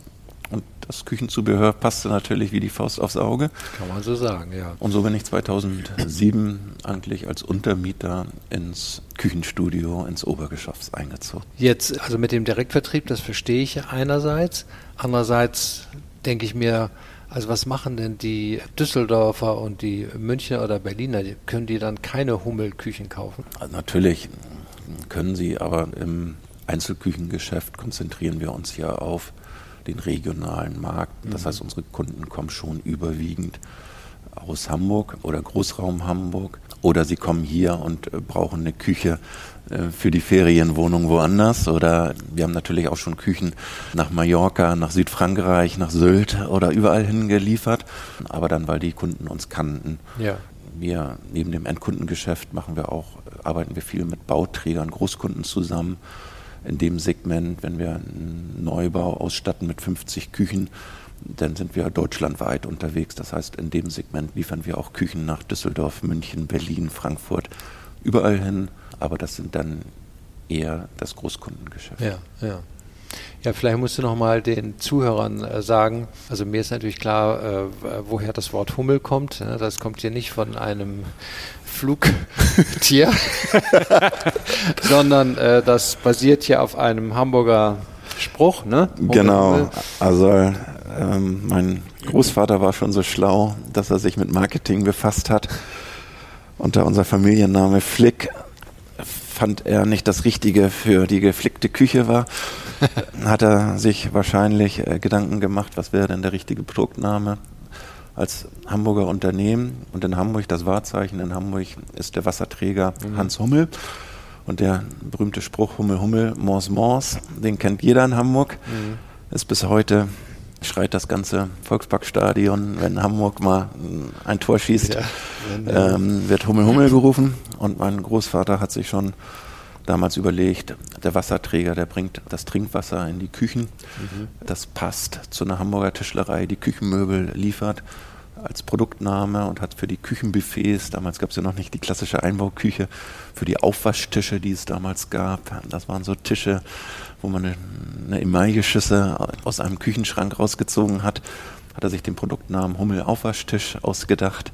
Und das Küchenzubehör passte natürlich wie die Faust aufs Auge. Kann man so sagen, ja. Und so bin ich 2007 eigentlich als Untermieter ins Küchenstudio, ins Obergeschoss eingezogen. Jetzt, also mit dem Direktvertrieb, das verstehe ich einerseits. Andererseits denke ich mir, also was machen denn die Düsseldorfer und die Münchner oder Berliner? Können die dann keine Hummelküchen kaufen? Also natürlich können sie, aber im Einzelküchengeschäft konzentrieren wir uns ja auf den regionalen Markt. Das heißt, unsere Kunden kommen schon überwiegend aus Hamburg oder Großraum Hamburg oder sie kommen hier und äh, brauchen eine Küche äh, für die Ferienwohnung woanders oder wir haben natürlich auch schon Küchen nach Mallorca, nach Südfrankreich, nach Sylt oder überall hingeliefert, aber dann, weil die Kunden uns kannten. Ja. Wir neben dem Endkundengeschäft machen wir auch, arbeiten wir viel mit Bauträgern, Großkunden zusammen in dem Segment, wenn wir einen Neubau ausstatten mit 50 Küchen, dann sind wir deutschlandweit unterwegs. Das heißt, in dem Segment liefern wir auch Küchen nach Düsseldorf, München, Berlin, Frankfurt, überall hin. Aber das sind dann eher das Großkundengeschäft. Ja, ja. Ja, vielleicht musst du noch mal den Zuhörern äh, sagen, also mir ist natürlich klar, äh, woher das Wort Hummel kommt. Ne? Das kommt hier nicht von einem Flugtier, sondern äh, das basiert hier auf einem Hamburger Spruch, ne? Genau. Also ähm, mein Großvater war schon so schlau, dass er sich mit Marketing befasst hat. Und da unser Familienname Flick fand er nicht das Richtige für die geflickte Küche war, hat er sich wahrscheinlich äh, Gedanken gemacht, was wäre denn der richtige Produktname als Hamburger Unternehmen. Und in Hamburg, das Wahrzeichen in Hamburg ist der Wasserträger mhm. Hans Hummel. Und der berühmte Spruch Hummel, Hummel, Mors, Mors, den kennt jeder in Hamburg. Mhm. ist bis heute schreit das ganze Volksparkstadion, wenn Hamburg mal ein Tor schießt, ja, ähm, wird Hummel Hummel gerufen. Und mein Großvater hat sich schon damals überlegt, der Wasserträger, der bringt das Trinkwasser in die Küchen. Mhm. Das passt zu einer Hamburger Tischlerei, die Küchenmöbel liefert als Produktname und hat für die Küchenbuffets, damals gab es ja noch nicht die klassische Einbauküche, für die Aufwaschtische, die es damals gab, das waren so Tische, wo man eine, eine aus einem Küchenschrank rausgezogen hat, hat er sich den Produktnamen Hummel Aufwaschtisch ausgedacht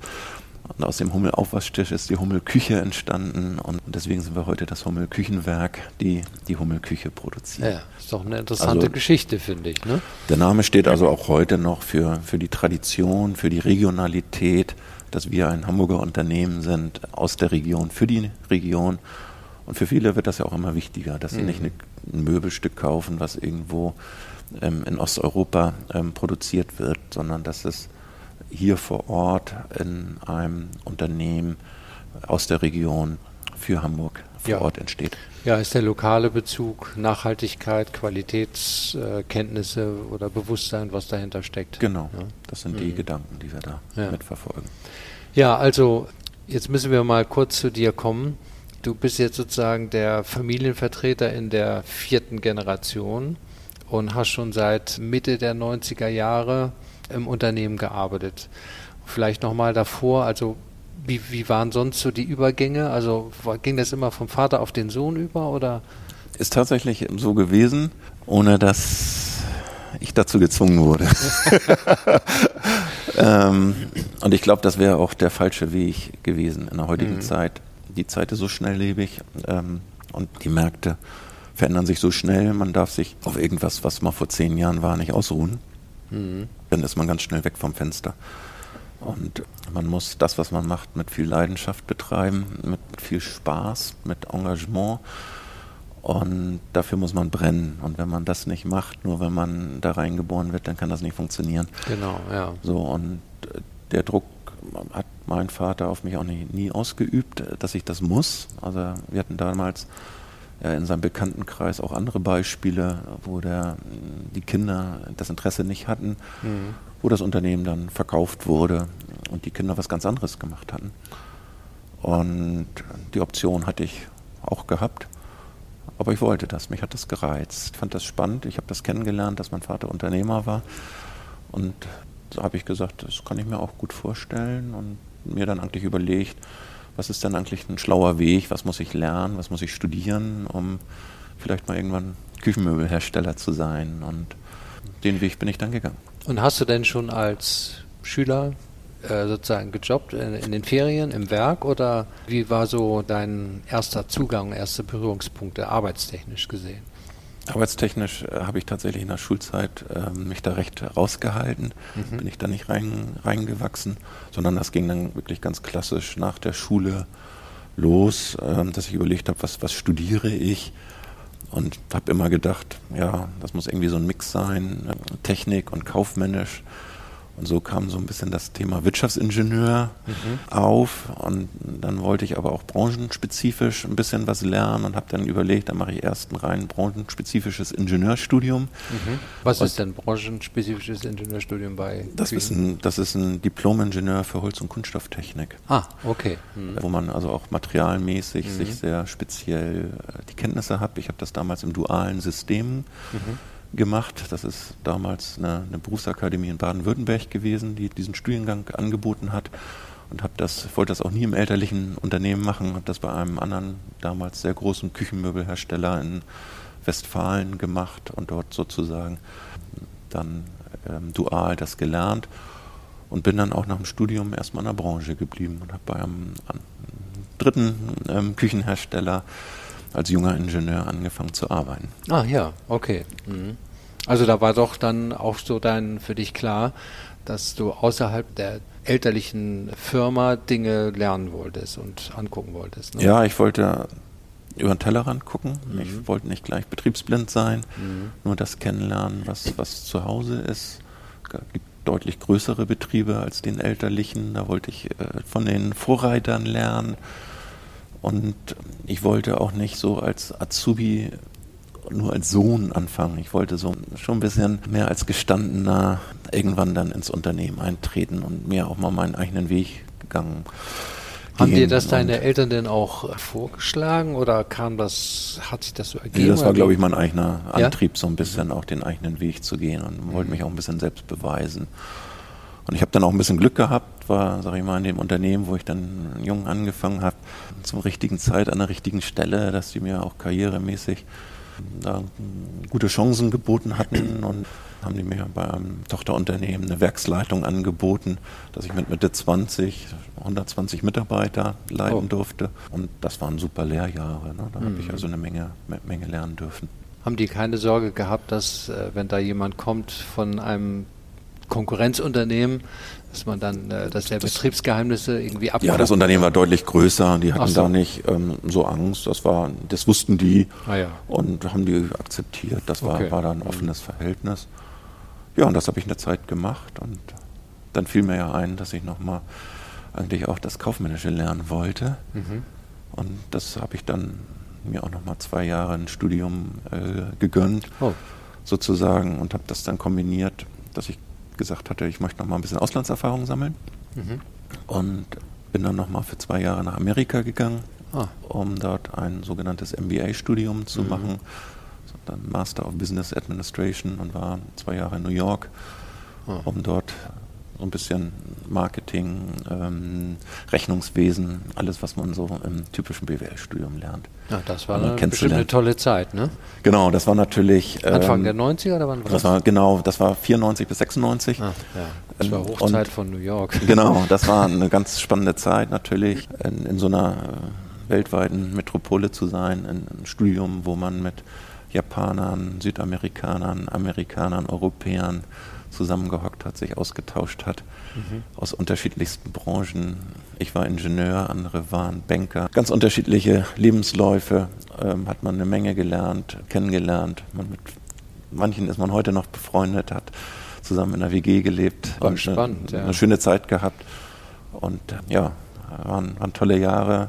und aus dem Hummel-Aufwaschtisch ist die Hummel-Küche entstanden und deswegen sind wir heute das Hummel-Küchenwerk, die die Hummel-Küche produziert. Ja, ist doch eine interessante also, Geschichte, finde ich. Ne? Der Name steht also auch heute noch für, für die Tradition, für die Regionalität, dass wir ein Hamburger Unternehmen sind aus der Region, für die Region. Und für viele wird das ja auch immer wichtiger, dass sie mhm. nicht eine, ein Möbelstück kaufen, was irgendwo ähm, in Osteuropa ähm, produziert wird, sondern dass es hier vor Ort in einem Unternehmen aus der Region für Hamburg vor ja. Ort entsteht. Ja, ist der lokale Bezug, Nachhaltigkeit, Qualitätskenntnisse oder Bewusstsein, was dahinter steckt. Genau, ja. das sind die mhm. Gedanken, die wir da ja. mitverfolgen. Ja, also jetzt müssen wir mal kurz zu dir kommen. Du bist jetzt sozusagen der Familienvertreter in der vierten Generation und hast schon seit Mitte der 90er Jahre im Unternehmen gearbeitet. Vielleicht nochmal davor, also wie, wie waren sonst so die Übergänge? Also ging das immer vom Vater auf den Sohn über oder? Ist tatsächlich so gewesen, ohne dass ich dazu gezwungen wurde. ähm, und ich glaube, das wäre auch der falsche Weg gewesen in der heutigen mhm. Zeit. Die Zeit ist so schnelllebig ähm, und die Märkte verändern sich so schnell. Man darf sich auf irgendwas, was mal vor zehn Jahren war, nicht ausruhen. Mhm. Dann ist man ganz schnell weg vom Fenster. Und man muss das, was man macht, mit viel Leidenschaft betreiben, mit viel Spaß, mit Engagement. Und dafür muss man brennen. Und wenn man das nicht macht, nur wenn man da reingeboren wird, dann kann das nicht funktionieren. Genau, ja. So, und äh, der Druck hat mein Vater auf mich auch nie, nie ausgeübt, dass ich das muss. Also wir hatten damals in seinem Bekanntenkreis auch andere Beispiele, wo der, die Kinder das Interesse nicht hatten, mhm. wo das Unternehmen dann verkauft wurde und die Kinder was ganz anderes gemacht hatten. Und die Option hatte ich auch gehabt. Aber ich wollte das, mich hat das gereizt, fand das spannend. Ich habe das kennengelernt, dass mein Vater Unternehmer war. Und so habe ich gesagt, das kann ich mir auch gut vorstellen und mir dann eigentlich überlegt, was ist denn eigentlich ein schlauer Weg, was muss ich lernen, was muss ich studieren, um vielleicht mal irgendwann Küchenmöbelhersteller zu sein. Und den Weg bin ich dann gegangen. Und hast du denn schon als Schüler äh, sozusagen gejobbt in, in, den Ferien, im Werk oder wie war so dein erster Zugang, erste Berührungspunkte arbeitstechnisch gesehen? Arbeitstechnisch äh, habe ich tatsächlich in der Schulzeit äh, mich da recht rausgehalten, mhm. bin ich da nicht rein, reingewachsen, sondern das ging dann wirklich ganz klassisch nach der Schule los, äh, dass ich überlegt habe, was, was studiere ich und habe immer gedacht, ja, das muss irgendwie so ein Mix sein, äh, Technik und kaufmännisch. Und so kam so ein bisschen das Thema Wirtschaftsingenieur mhm. auf. Und dann wollte ich aber auch branchenspezifisch ein bisschen was lernen und habe dann überlegt, dann mache ich erst ein rein branchenspezifisches Ingenieurstudium. Mhm. Was und ist denn branchenspezifisches Ingenieurstudium bei? Das ist ein, das ist ein Diplom-Ingenieur für Holz- und Kunststofftechnik. Ah, okay. Mhm. Wo man also auch materialmäßig sich mhm. sehr speziell äh, die Kenntnisse hat. Ich habe das damals im dualen System mhm gemacht. Das ist damals eine, eine Berufsakademie in Baden-Württemberg gewesen, die diesen Studiengang angeboten hat. Und habe das, wollte das auch nie im elterlichen Unternehmen machen, habe das bei einem anderen damals sehr großen Küchenmöbelhersteller in Westfalen gemacht und dort sozusagen dann ähm, dual das gelernt und bin dann auch nach dem Studium erstmal in der Branche geblieben und habe bei einem, einem dritten ähm, Küchenhersteller als junger Ingenieur angefangen zu arbeiten. Ah ja, okay. Mhm. Also da war doch dann auch so dann für dich klar, dass du außerhalb der elterlichen Firma Dinge lernen wolltest und angucken wolltest. Ne? Ja, ich wollte über den Tellerrand gucken. Mhm. Ich wollte nicht gleich betriebsblind sein, mhm. nur das kennenlernen, was, was zu Hause ist. Es gibt deutlich größere Betriebe als den elterlichen. Da wollte ich äh, von den Vorreitern lernen. Und ich wollte auch nicht so als Azubi nur als Sohn anfangen. Ich wollte so schon ein bisschen mehr als gestandener irgendwann dann ins Unternehmen eintreten und mir auch mal meinen eigenen Weg gegangen. Haben dir das deine Eltern denn auch vorgeschlagen oder kam das, hat sich das so ergeben? Nee, das war, glaube ich, mein eigener Antrieb, ja? so ein bisschen auch den eigenen Weg zu gehen und mhm. wollte mich auch ein bisschen selbst beweisen. Und ich habe dann auch ein bisschen Glück gehabt, war, sage ich mal, in dem Unternehmen, wo ich dann jung angefangen habe, zur richtigen Zeit an der richtigen Stelle, dass die mir auch karrieremäßig da gute Chancen geboten hatten und haben die mir bei einem Tochterunternehmen eine Werksleitung angeboten, dass ich mit Mitte 20 120 Mitarbeiter leiten oh. durfte. Und das waren super Lehrjahre. Ne? Da mhm. habe ich also eine Menge, Menge lernen dürfen. Haben die keine Sorge gehabt, dass äh, wenn da jemand kommt von einem Konkurrenzunternehmen, dass man dann, äh, dass der das, Betriebsgeheimnisse irgendwie ab. Ja, das Unternehmen war deutlich größer, die hatten so. da nicht ähm, so Angst. Das war, das wussten die ah, ja. und haben die akzeptiert. Das war, okay. war da ein mhm. offenes. Verhältnis. Ja, und das habe ich eine Zeit gemacht und dann fiel mir ja ein, dass ich nochmal eigentlich auch das Kaufmännische lernen wollte. Mhm. Und das habe ich dann mir auch nochmal zwei Jahre ein Studium äh, gegönnt, oh. sozusagen, und habe das dann kombiniert, dass ich gesagt hatte, ich möchte nochmal ein bisschen Auslandserfahrung sammeln. Mhm. Und bin dann nochmal für zwei Jahre nach Amerika gegangen, ah. um dort ein sogenanntes MBA-Studium zu mhm. machen dann Master of Business Administration und war zwei Jahre in New York, ah. um dort so ein bisschen Marketing, ähm, Rechnungswesen, alles, was man so im typischen BWL-Studium lernt. Ja, das war eine, eine tolle Zeit, ne? Genau, das war natürlich... Anfang ähm, der 90er oder wann war das? das war, genau, das war 94 bis 96. Ah, ja. Das war Hochzeit und, von New York. Genau, das war eine ganz spannende Zeit natürlich, in, in so einer äh, weltweiten Metropole zu sein, ein Studium, wo man mit Japanern, Südamerikanern, Amerikanern, Europäern zusammengehockt hat, sich ausgetauscht hat mhm. aus unterschiedlichsten Branchen. Ich war Ingenieur, andere waren Banker. Ganz unterschiedliche Lebensläufe ähm, hat man eine Menge gelernt, kennengelernt. Man mit manchen ist man heute noch befreundet, hat zusammen in der WG gelebt war und spannend, eine, ja. eine schöne Zeit gehabt. Und ja, waren, waren tolle Jahre.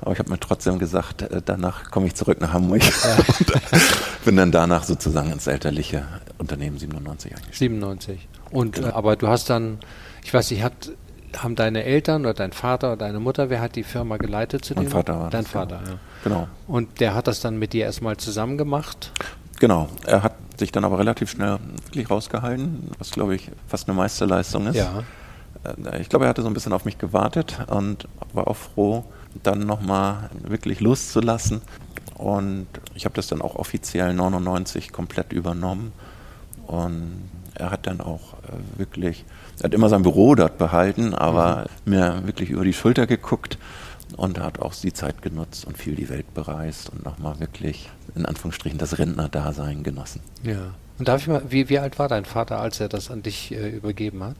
Aber ich habe mir trotzdem gesagt, äh, danach komme ich zurück nach Hamburg ja. und bin dann danach sozusagen ins elterliche Unternehmen 97 eingestiegen. 97. Und genau. aber du hast dann, ich weiß nicht, hat, haben deine Eltern oder dein Vater oder deine Mutter, wer hat die Firma geleitet zu Mein dem? Vater war Dein das, Vater, ja. Genau. Und der hat das dann mit dir erstmal zusammen gemacht? Genau. Er hat sich dann aber relativ schnell wirklich rausgehalten, was glaube ich fast eine Meisterleistung ist. Ja. Äh, ich glaube, er hatte so ein bisschen auf mich gewartet und war auch froh, dann nochmal wirklich loszulassen. Und ich habe das dann auch offiziell 99 komplett übernommen. Und er hat dann auch äh, wirklich, er hat immer sein Büro dort behalten, aber mhm. mir wirklich über die Schulter geguckt und hat auch die Zeit genutzt und viel die Welt bereist und nochmal wirklich in Anführungsstrichen das Rentnerdasein genossen. Ja. Und darf ich mal, wie, wie alt war dein Vater, als er das an dich äh, übergeben hat?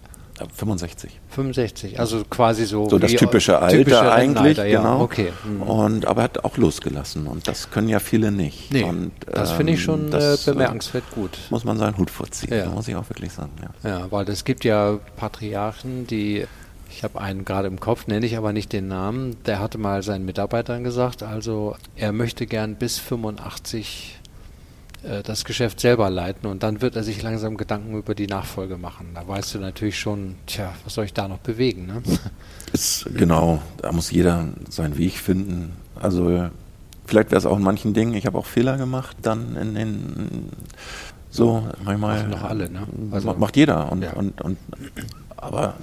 65. 65, also quasi so. So das typische Alter typische eigentlich, ja, genau. Okay. Mhm. Und, aber er hat auch losgelassen und das können ja viele nicht. Nee, und, das finde ich schon ähm, das, äh, bemerkenswert gut. Muss man seinen Hut vorziehen, ja. muss ich auch wirklich sagen. Ja, ja weil es gibt ja Patriarchen, die ich habe einen gerade im Kopf, nenne ich aber nicht den Namen. Der hatte mal seinen Mitarbeitern gesagt, also er möchte gern bis 85 äh, das Geschäft selber leiten und dann wird er sich langsam Gedanken über die Nachfolge machen. Da weißt du natürlich schon, tja, was soll ich da noch bewegen? Ne? Ist, genau, da muss jeder seinen Weg finden. Also vielleicht wäre es auch in manchen Dingen, ich habe auch Fehler gemacht, dann in den so manchmal. Machen noch alle, ne? Also, macht jeder und, ja. und, und aber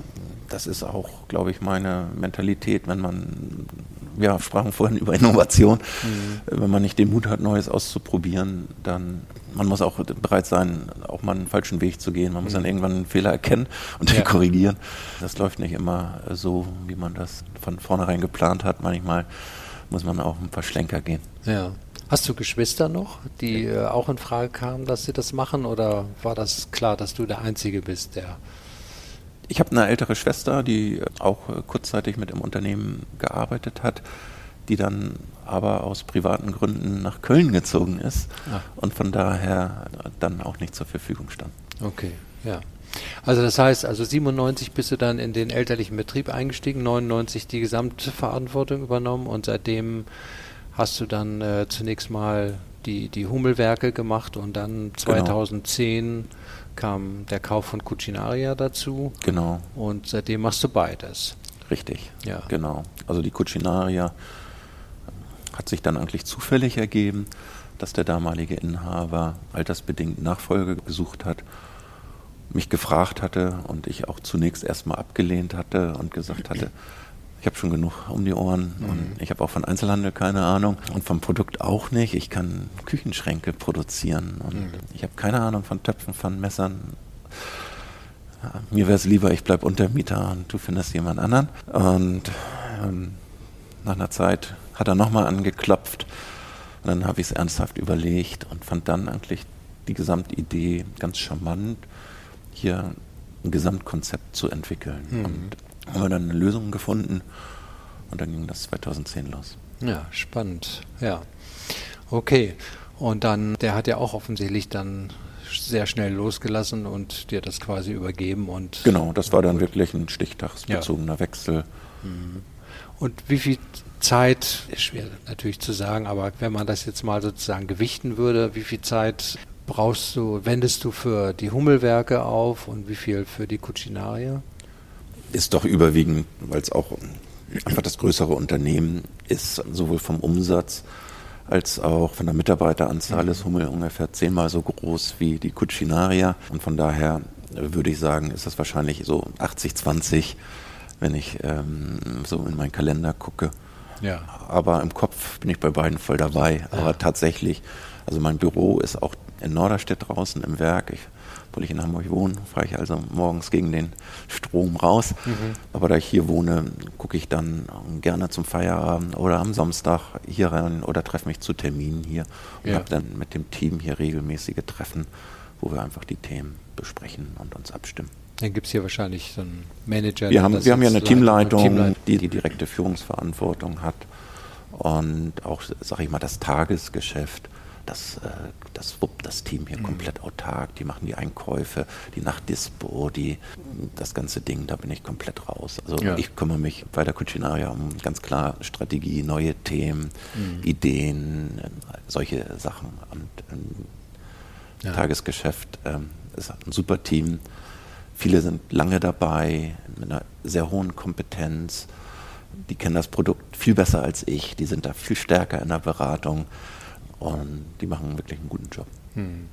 das ist auch, glaube ich, meine Mentalität, wenn man ja, sprachen vorhin über Innovation. Mhm. Wenn man nicht den Mut hat, Neues auszuprobieren, dann man muss auch bereit sein, auch mal einen falschen Weg zu gehen. Man muss dann mhm. irgendwann einen Fehler erkennen und den ja. korrigieren. Das läuft nicht immer so, wie man das von vornherein geplant hat. Manchmal muss man auch ein paar Schlenker gehen. Ja. Hast du Geschwister noch, die äh, auch in Frage kamen, dass sie das machen? Oder war das klar, dass du der Einzige bist, der ich habe eine ältere Schwester, die auch kurzzeitig mit im Unternehmen gearbeitet hat, die dann aber aus privaten Gründen nach Köln gezogen ist Ach. und von daher dann auch nicht zur Verfügung stand. Okay, ja. Also das heißt, also 97 bist du dann in den elterlichen Betrieb eingestiegen, 99 die Gesamtverantwortung übernommen und seitdem hast du dann äh, zunächst mal die, die Hummelwerke gemacht und dann 2010 genau. Kam der Kauf von Cucinaria dazu. Genau. Und seitdem machst du beides. Richtig, ja. genau. Also die Cucinaria hat sich dann eigentlich zufällig ergeben, dass der damalige Inhaber altersbedingt Nachfolge gesucht hat, mich gefragt hatte und ich auch zunächst erstmal abgelehnt hatte und gesagt hatte, habe schon genug um die Ohren mhm. und ich habe auch von Einzelhandel keine Ahnung und vom Produkt auch nicht. Ich kann Küchenschränke produzieren und mhm. ich habe keine Ahnung von Töpfen, von Messern. Ja, mir wäre es lieber, ich bleibe Untermieter und du findest jemand anderen. Und ähm, nach einer Zeit hat er nochmal angeklopft und dann habe ich es ernsthaft überlegt und fand dann eigentlich die Gesamtidee ganz charmant, hier ein Gesamtkonzept zu entwickeln. Mhm. Und haben wir dann eine Lösung gefunden und dann ging das 2010 los. Ja, spannend. Ja. Okay. Und dann, der hat ja auch offensichtlich dann sehr schnell losgelassen und dir das quasi übergeben und. Genau, das war dann wirklich ein stichtagsbezogener ja. Wechsel. Mhm. Und wie viel Zeit, ist schwer natürlich zu sagen, aber wenn man das jetzt mal sozusagen gewichten würde, wie viel Zeit brauchst du, wendest du für die Hummelwerke auf und wie viel für die Cucinaria? Ist doch überwiegend, weil es auch einfach das größere Unternehmen ist, sowohl vom Umsatz als auch von der Mitarbeiteranzahl mhm. ist Hummel ungefähr zehnmal so groß wie die Cucinaria. Und von daher würde ich sagen, ist das wahrscheinlich so 80-20, wenn ich ähm, so in meinen Kalender gucke. Ja. Aber im Kopf bin ich bei beiden voll dabei. Ja. Aber tatsächlich, also mein Büro ist auch in Norderstedt draußen im Werk. Ich obwohl ich in Hamburg wohne, fahre ich also morgens gegen den Strom raus. Mhm. Aber da ich hier wohne, gucke ich dann gerne zum Feierabend oder am Samstag hier rein oder treffe mich zu Terminen hier und ja. habe dann mit dem Team hier regelmäßige Treffen, wo wir einfach die Themen besprechen und uns abstimmen. Dann gibt es hier wahrscheinlich so einen Manager. Wir haben, wir haben ja eine Teamleitung, Teamleitung, die die direkte Führungsverantwortung hat und auch, sage ich mal, das Tagesgeschäft das, äh, das wuppt das Team hier mhm. komplett autark. Die machen die Einkäufe, die Nachtdispo, die, das ganze Ding, da bin ich komplett raus. Also ja. ich kümmere mich bei der Cucinaria um ganz klar Strategie, neue Themen, mhm. Ideen, solche Sachen. Und ähm, ja. Tagesgeschäft ähm, ist ein super Team. Viele sind lange dabei, mit einer sehr hohen Kompetenz. Die kennen das Produkt viel besser als ich. Die sind da viel stärker in der Beratung. Und die machen wirklich einen guten Job. Hm.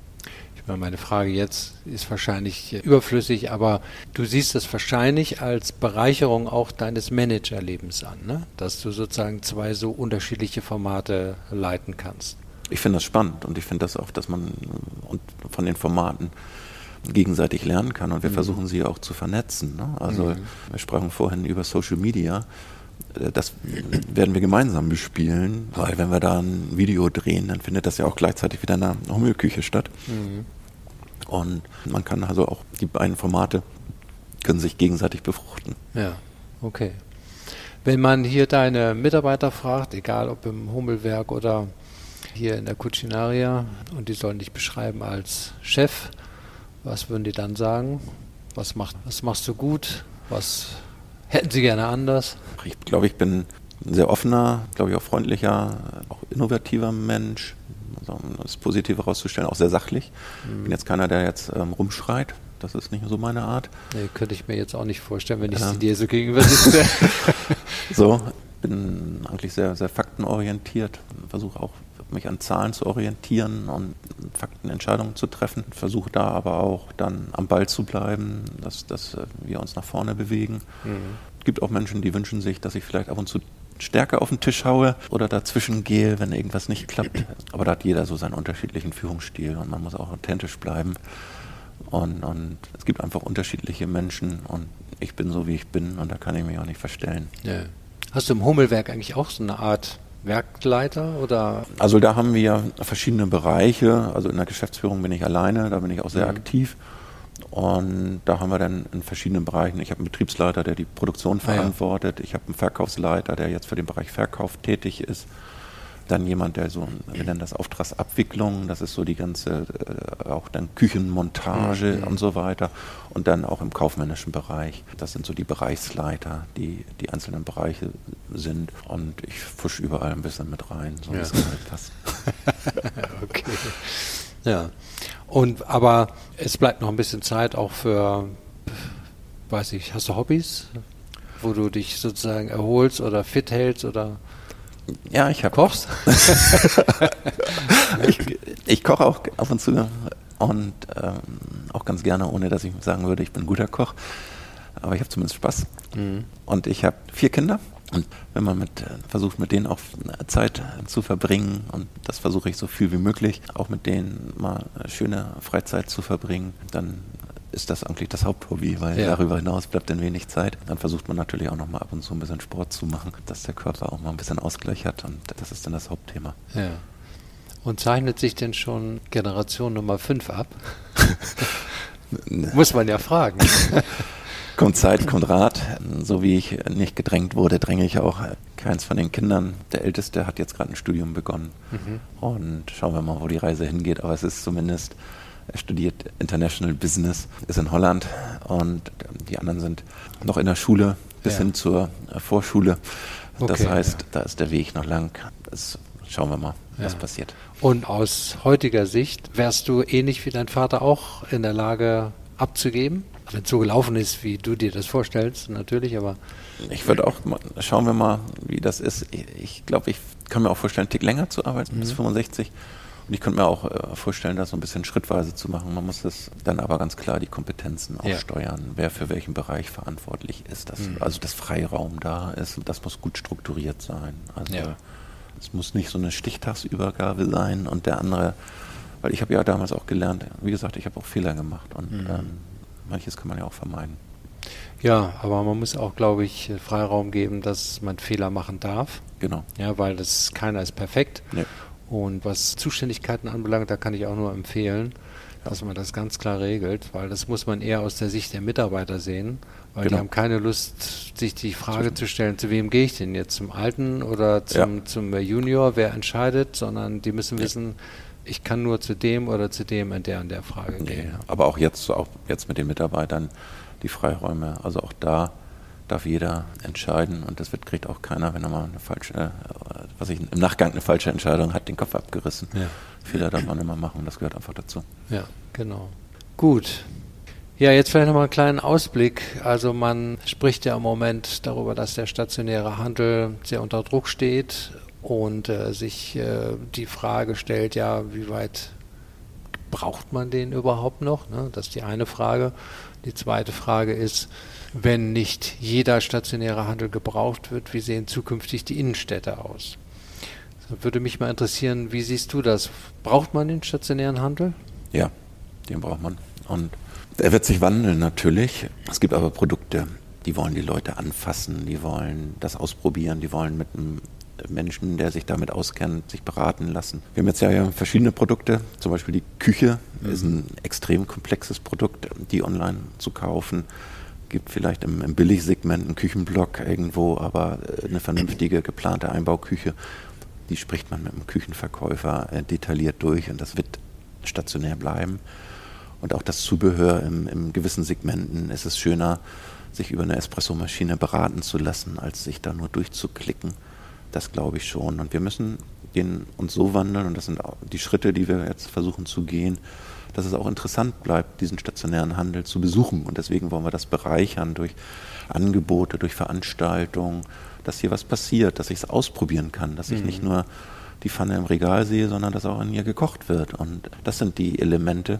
Ich meine, meine Frage jetzt ist wahrscheinlich überflüssig, aber du siehst das wahrscheinlich als Bereicherung auch deines Managerlebens an, ne? dass du sozusagen zwei so unterschiedliche Formate leiten kannst. Ich finde das spannend und ich finde das auch, dass man von den Formaten gegenseitig lernen kann und wir mhm. versuchen sie auch zu vernetzen. Ne? Also mhm. wir sprachen vorhin über Social Media äh, das werden wir gemeinsam bespielen, weil wenn wir da ein Video drehen, dann findet das ja auch gleichzeitig wieder in der Hummelküche statt. Mhm. Und man kann also auch die beiden Formate können sich gegenseitig befruchten. Ja, okay. Wenn man hier deine Mitarbeiter fragt, egal ob im Hummelwerk oder hier in der Cucinaria, und die sollen dich beschreiben als Chef, was würden die dann sagen? Was, macht, was machst du gut? Was Hätten Sie gerne anders? Ich glaube, ich bin ein sehr offener, glaube ich auch freundlicher, auch innovativer Mensch. Also, um das Positive herauszustellen, auch sehr sachlich. Mhm. Bin jetzt keiner, der jetzt ähm, rumschreit. Das ist nicht so meine Art. Nee, könnte ich mir jetzt auch nicht vorstellen, wenn ich ähm. dir so gegenüber sitze. so, bin eigentlich sehr, sehr faktenorientiert. Versuche auch mich an Zahlen zu orientieren und Faktenentscheidungen zu treffen. Versuche da aber auch dann am Ball zu bleiben, dass, dass äh, wir uns nach vorne bewegen. Mhm. Es gibt auch Menschen, die wünschen sich, dass ich vielleicht ab und zu stärker auf den Tisch haue oder dazwischen gehe, wenn irgendwas nicht klappt. Aber da hat jeder so seinen unterschiedlichen Führungsstil und man muss auch authentisch bleiben. Und, und es gibt einfach unterschiedliche Menschen und ich bin so, wie ich bin und da kann ich mich auch nicht verstellen. Ja. Hast du im Hummelwerk eigentlich auch so eine Art Werkleiter oder? Also da haben wir verschiedene Bereiche. Also in der Geschäftsführung bin ich alleine, da bin ich auch sehr mhm. aktiv. Und da haben wir dann in verschiedenen Bereichen, ich habe einen Betriebsleiter, der die Produktion verantwortet, ah, ja. ich habe einen Verkaufsleiter, der jetzt für den Bereich Verkauf tätig ist. Dann jemand, der so, wir nennen das Auftragsabwicklung, das ist so die ganze, äh, auch dann Küchenmontage mhm. und so weiter. Und dann auch im kaufmännischen Bereich. Das sind so die Bereichsleiter, die die einzelnen Bereiche sind. Und ich fusch überall ein bisschen mit rein, so ja. es halt passt. okay. Ja. Und aber es bleibt noch ein bisschen Zeit auch für, weiß ich, hast du Hobbys, wo du dich sozusagen erholst oder fit hältst oder ja, ich habe kochst. ich, ich koche auch ab und zu und ähm, auch ganz gerne, ohne dass ich sagen würde, ich bin ein guter Koch. Aber ich habe zumindest Spaß. Mhm. Und ich habe vier Kinder und wenn man mit, äh, versucht, mit denen auch äh, Zeit zu verbringen, und das versuche ich so viel wie möglich, auch mit denen mal schöne Freizeit zu verbringen, dann ist das eigentlich das Haupthobby, weil ja. darüber hinaus bleibt dann wenig Zeit. Dann versucht man natürlich auch noch mal ab und zu ein bisschen Sport zu machen, dass der Körper auch mal ein bisschen Ausgleich hat und das ist dann das Hauptthema. Ja. Und zeichnet sich denn schon Generation Nummer 5 ab? Muss man ja fragen. kommt Zeit, kommt Rat. So wie ich nicht gedrängt wurde, dränge ich auch keins von den Kindern. Der Älteste hat jetzt gerade ein Studium begonnen. Mhm. Und schauen wir mal, wo die Reise hingeht. Aber es ist zumindest, er studiert International Business, ist in Holland und die anderen sind noch in der Schule bis ja. hin zur Vorschule. Okay, das heißt, ja. da ist der Weg noch lang. Das schauen wir mal, was ja. passiert. Und aus heutiger Sicht wärst du ähnlich wie dein Vater auch in der Lage abzugeben? wenn es so gelaufen ist, wie du dir das vorstellst, natürlich, aber. Ich würde auch, mal, schauen wir mal, wie das ist. Ich glaube, ich kann mir auch vorstellen, einen Tick länger zu arbeiten, mhm. bis 65. Und ich könnte mir auch äh, vorstellen, das so ein bisschen schrittweise zu machen. Man muss das dann aber ganz klar die Kompetenzen auch ja. steuern, wer für welchen Bereich verantwortlich ist. Dass, mhm. Also, dass Freiraum da ist, das muss gut strukturiert sein. Also, ja. es muss nicht so eine Stichtagsübergabe sein und der andere, weil ich habe ja damals auch gelernt, wie gesagt, ich habe auch Fehler gemacht und mhm. ähm, manches kann man ja auch vermeiden. Ja, aber man muss auch, glaube ich, Freiraum geben, dass man Fehler machen darf. Genau. Ja, weil das keiner ist perfekt. Nee. Und was Zuständigkeiten anbelangt, da kann ich auch nur empfehlen, dass man das ganz klar regelt, weil das muss man eher aus der Sicht der Mitarbeiter sehen, weil genau. die haben keine Lust, sich die Frage zu stellen, zu wem gehe ich denn jetzt, zum Alten oder zum, ja. zum Junior, wer entscheidet, sondern die müssen wissen, ich kann nur zu dem oder zu dem in der und der Frage nee, gehen. Aber auch jetzt, auch jetzt mit den Mitarbeitern die Freiräume, also auch da darf jeder entscheiden und das wird, kriegt auch keiner, wenn er mal eine falsche, äh, was ich im Nachgang eine falsche Entscheidung hat, den Kopf abgerissen. Ja. Fehler darf man immer machen, das gehört einfach dazu. Ja, genau. Gut. Ja, jetzt vielleicht nochmal einen kleinen Ausblick. Also man spricht ja im Moment darüber, dass der stationäre Handel sehr unter Druck steht und äh, sich äh, die Frage stellt, ja, wie weit braucht man den überhaupt noch? Ne? Das ist die eine Frage. Die zweite Frage ist, wenn nicht jeder stationäre Handel gebraucht wird, wie sehen zukünftig die Innenstädte aus? Da würde mich mal interessieren, wie siehst du das? Braucht man den stationären Handel? Ja, den braucht man. Und er wird sich wandeln natürlich. Es gibt aber Produkte, die wollen die Leute anfassen, die wollen das ausprobieren, die wollen mit einem Menschen, der sich damit auskennt, sich beraten lassen. Wir haben jetzt ja verschiedene Produkte, zum Beispiel die Küche mhm. ist ein extrem komplexes Produkt, die online zu kaufen. Gibt vielleicht im, im Billigsegment einen Küchenblock irgendwo, aber äh, eine vernünftige geplante Einbauküche, die spricht man mit dem Küchenverkäufer äh, detailliert durch und das wird stationär bleiben. Und auch das Zubehör im, im gewissen Segmenten ist es schöner, sich über eine Espressomaschine beraten zu lassen, als sich da nur durchzuklicken. Das glaube ich schon. Und wir müssen den uns so wandeln, und das sind die Schritte, die wir jetzt versuchen zu gehen, dass es auch interessant bleibt, diesen stationären Handel zu besuchen. Und deswegen wollen wir das bereichern durch Angebote, durch Veranstaltungen, dass hier was passiert, dass ich es ausprobieren kann, dass ich mhm. nicht nur die Pfanne im Regal sehe, sondern dass auch in ihr gekocht wird. Und das sind die Elemente,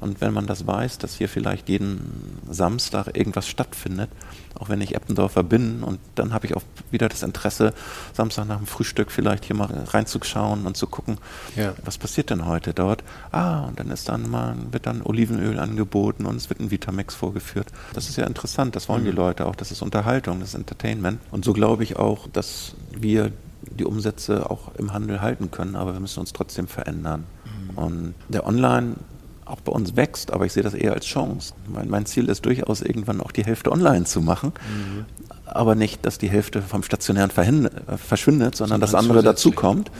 und wenn man das weiß, dass hier vielleicht jeden Samstag irgendwas stattfindet, auch wenn ich Eppendorfer bin, und dann habe ich auch wieder das Interesse, Samstag nach dem Frühstück vielleicht hier mal reinzuschauen und zu gucken, ja. was passiert denn heute dort? Ah, und dann ist dann mal, wird dann Olivenöl angeboten und es wird ein Vitamix vorgeführt. Das ist ja interessant, das wollen mhm. die Leute auch, das ist Unterhaltung, das ist Entertainment. Und so glaube ich auch, dass wir die Umsätze auch im Handel halten können, aber wir müssen uns trotzdem verändern. Mhm. Und der Online- auch bei uns wächst, aber ich sehe das eher als Chance. Mein, mein Ziel ist durchaus irgendwann auch die Hälfte online zu machen, mhm. aber nicht, dass die Hälfte vom Stationären äh, verschwindet, sondern das andere dazukommt,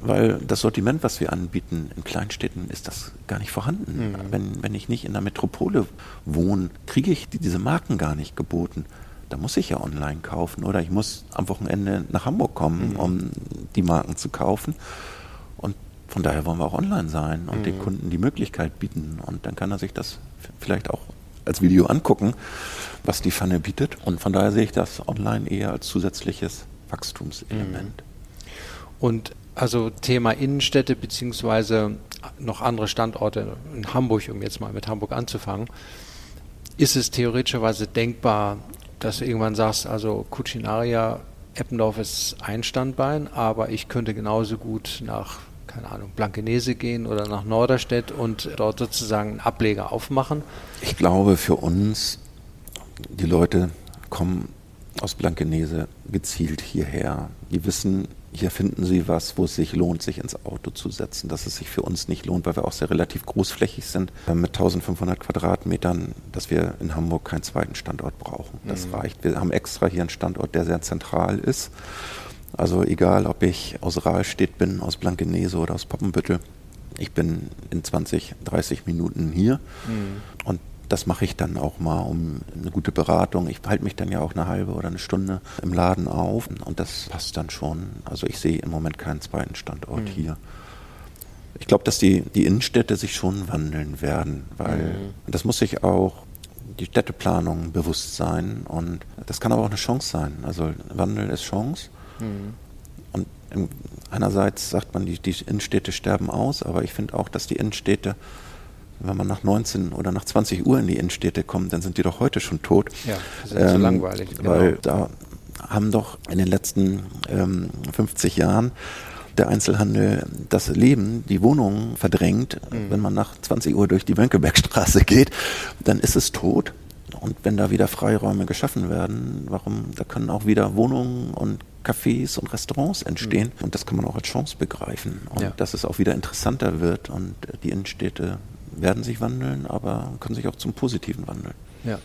weil das Sortiment, was wir anbieten in Kleinstädten, ist das gar nicht vorhanden. Mhm. Wenn, wenn ich nicht in der Metropole wohne, kriege ich diese Marken gar nicht geboten da muss ich ja online kaufen oder ich muss am Wochenende nach Hamburg kommen, mhm. um die Marken zu kaufen. Von daher wollen wir auch online sein und mhm. den Kunden die Möglichkeit bieten. Und dann kann er sich das vielleicht auch als Video angucken, was die Pfanne bietet. Und von daher sehe ich das online eher als zusätzliches Wachstumselement. Mhm. Und also Thema Innenstädte beziehungsweise noch andere Standorte in Hamburg, um jetzt mal mit Hamburg anzufangen, ist es theoretischerweise denkbar, dass du irgendwann sagst, also Cucinaria Eppendorf ist ein Standbein, aber ich könnte genauso gut nach, keine Ahnung, Blankenese gehen oder nach Norderstedt und dort sozusagen einen Ableger aufmachen? Ich glaube, für uns, die Leute kommen aus Blankenese gezielt hierher. Die wissen, hier finden Sie was, wo es sich lohnt, sich ins Auto zu setzen, dass es sich für uns nicht lohnt, weil wir auch sehr relativ großflächig sind, mit 1500 Quadratmetern, dass wir in Hamburg keinen zweiten Standort brauchen. Das mhm. reicht. Wir haben extra hier einen Standort, der sehr zentral ist. Also egal, ob ich aus Rahlstedt bin, aus Blankenese oder aus Poppenbüttel, ich bin in 20, 30 Minuten hier. Mhm. Und das mache ich dann auch mal um eine gute Beratung. Ich halte mich dann ja auch eine halbe oder eine Stunde im Laden auf und das passt dann schon. Also ich sehe im Moment keinen zweiten Standort mhm. hier. Ich glaube, dass die, die Innenstädte sich schon wandeln werden, weil mhm. das muss sich auch die Städteplanung bewusst sein und das kann aber auch eine Chance sein. Also Wandel ist Chance. Mhm. Und einerseits sagt man, die, die Innenstädte sterben aus, aber ich finde auch, dass die Innenstädte wenn man nach 19 oder nach 20 Uhr in die Innenstädte kommt, dann sind die doch heute schon tot. Ja, das ist ähm, so langweilig. Genau. Weil da haben doch in den letzten ähm, 50 Jahren der Einzelhandel das Leben, die Wohnungen verdrängt. Mhm. Wenn man nach 20 Uhr durch die Wönkebergstraße geht, dann ist es tot. Und wenn da wieder Freiräume geschaffen werden, warum, da können auch wieder Wohnungen und Cafés und Restaurants entstehen. Mhm. Und das kann man auch als Chance begreifen. Und ja. dass es auch wieder interessanter wird und die Innenstädte werden sich wandeln, aber können sich auch zum Positiven wandeln. Ja.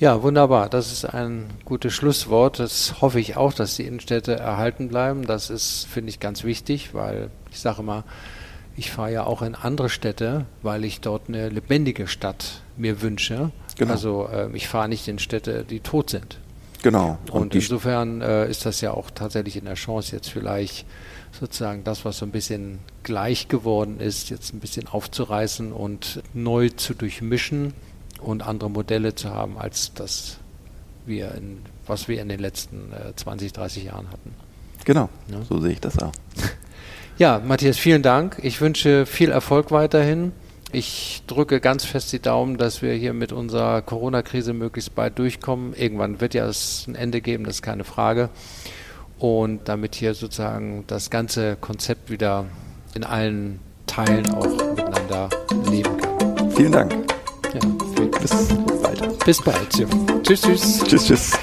Ja, wunderbar. Das ist ein gutes Schlusswort. Das hoffe ich auch, dass die Innenstädte erhalten bleiben. Das ist, finde ich, ganz wichtig, weil ich sage immer, ich fahre ja auch in andere Städte, weil ich dort eine lebendige Stadt mir wünsche. Genau. Also äh, ich fahre nicht in Städte, die tot sind. Genau. Und, Und insofern äh, ist das ja auch tatsächlich in der Chance, jetzt vielleicht sozusagen das, was so ein bisschen gleich geworden ist, jetzt ein bisschen aufzureißen und neu zu durchmischen und andere Modelle zu haben, als das wir in, was wir in den letzten äh, 20, 30 Jahren hatten. Genau, ja? so sehe ich das auch. Ja, Matthias, vielen Dank. Ich wünsche viel Erfolg weiterhin. Ich drücke ganz fest die Daumen, dass wir hier mit unserer Corona-Krise möglichst bald durchkommen. Irgendwann wird ja es ein Ende geben, das ist keine Frage und damit hier sozusagen das ganze Konzept wieder in allen Teilen auch miteinander leben kann. Vielen Dank. Ja, bis bald. Bis bald. Ja. Tschüss, tschüss. Tschüss, tschüss.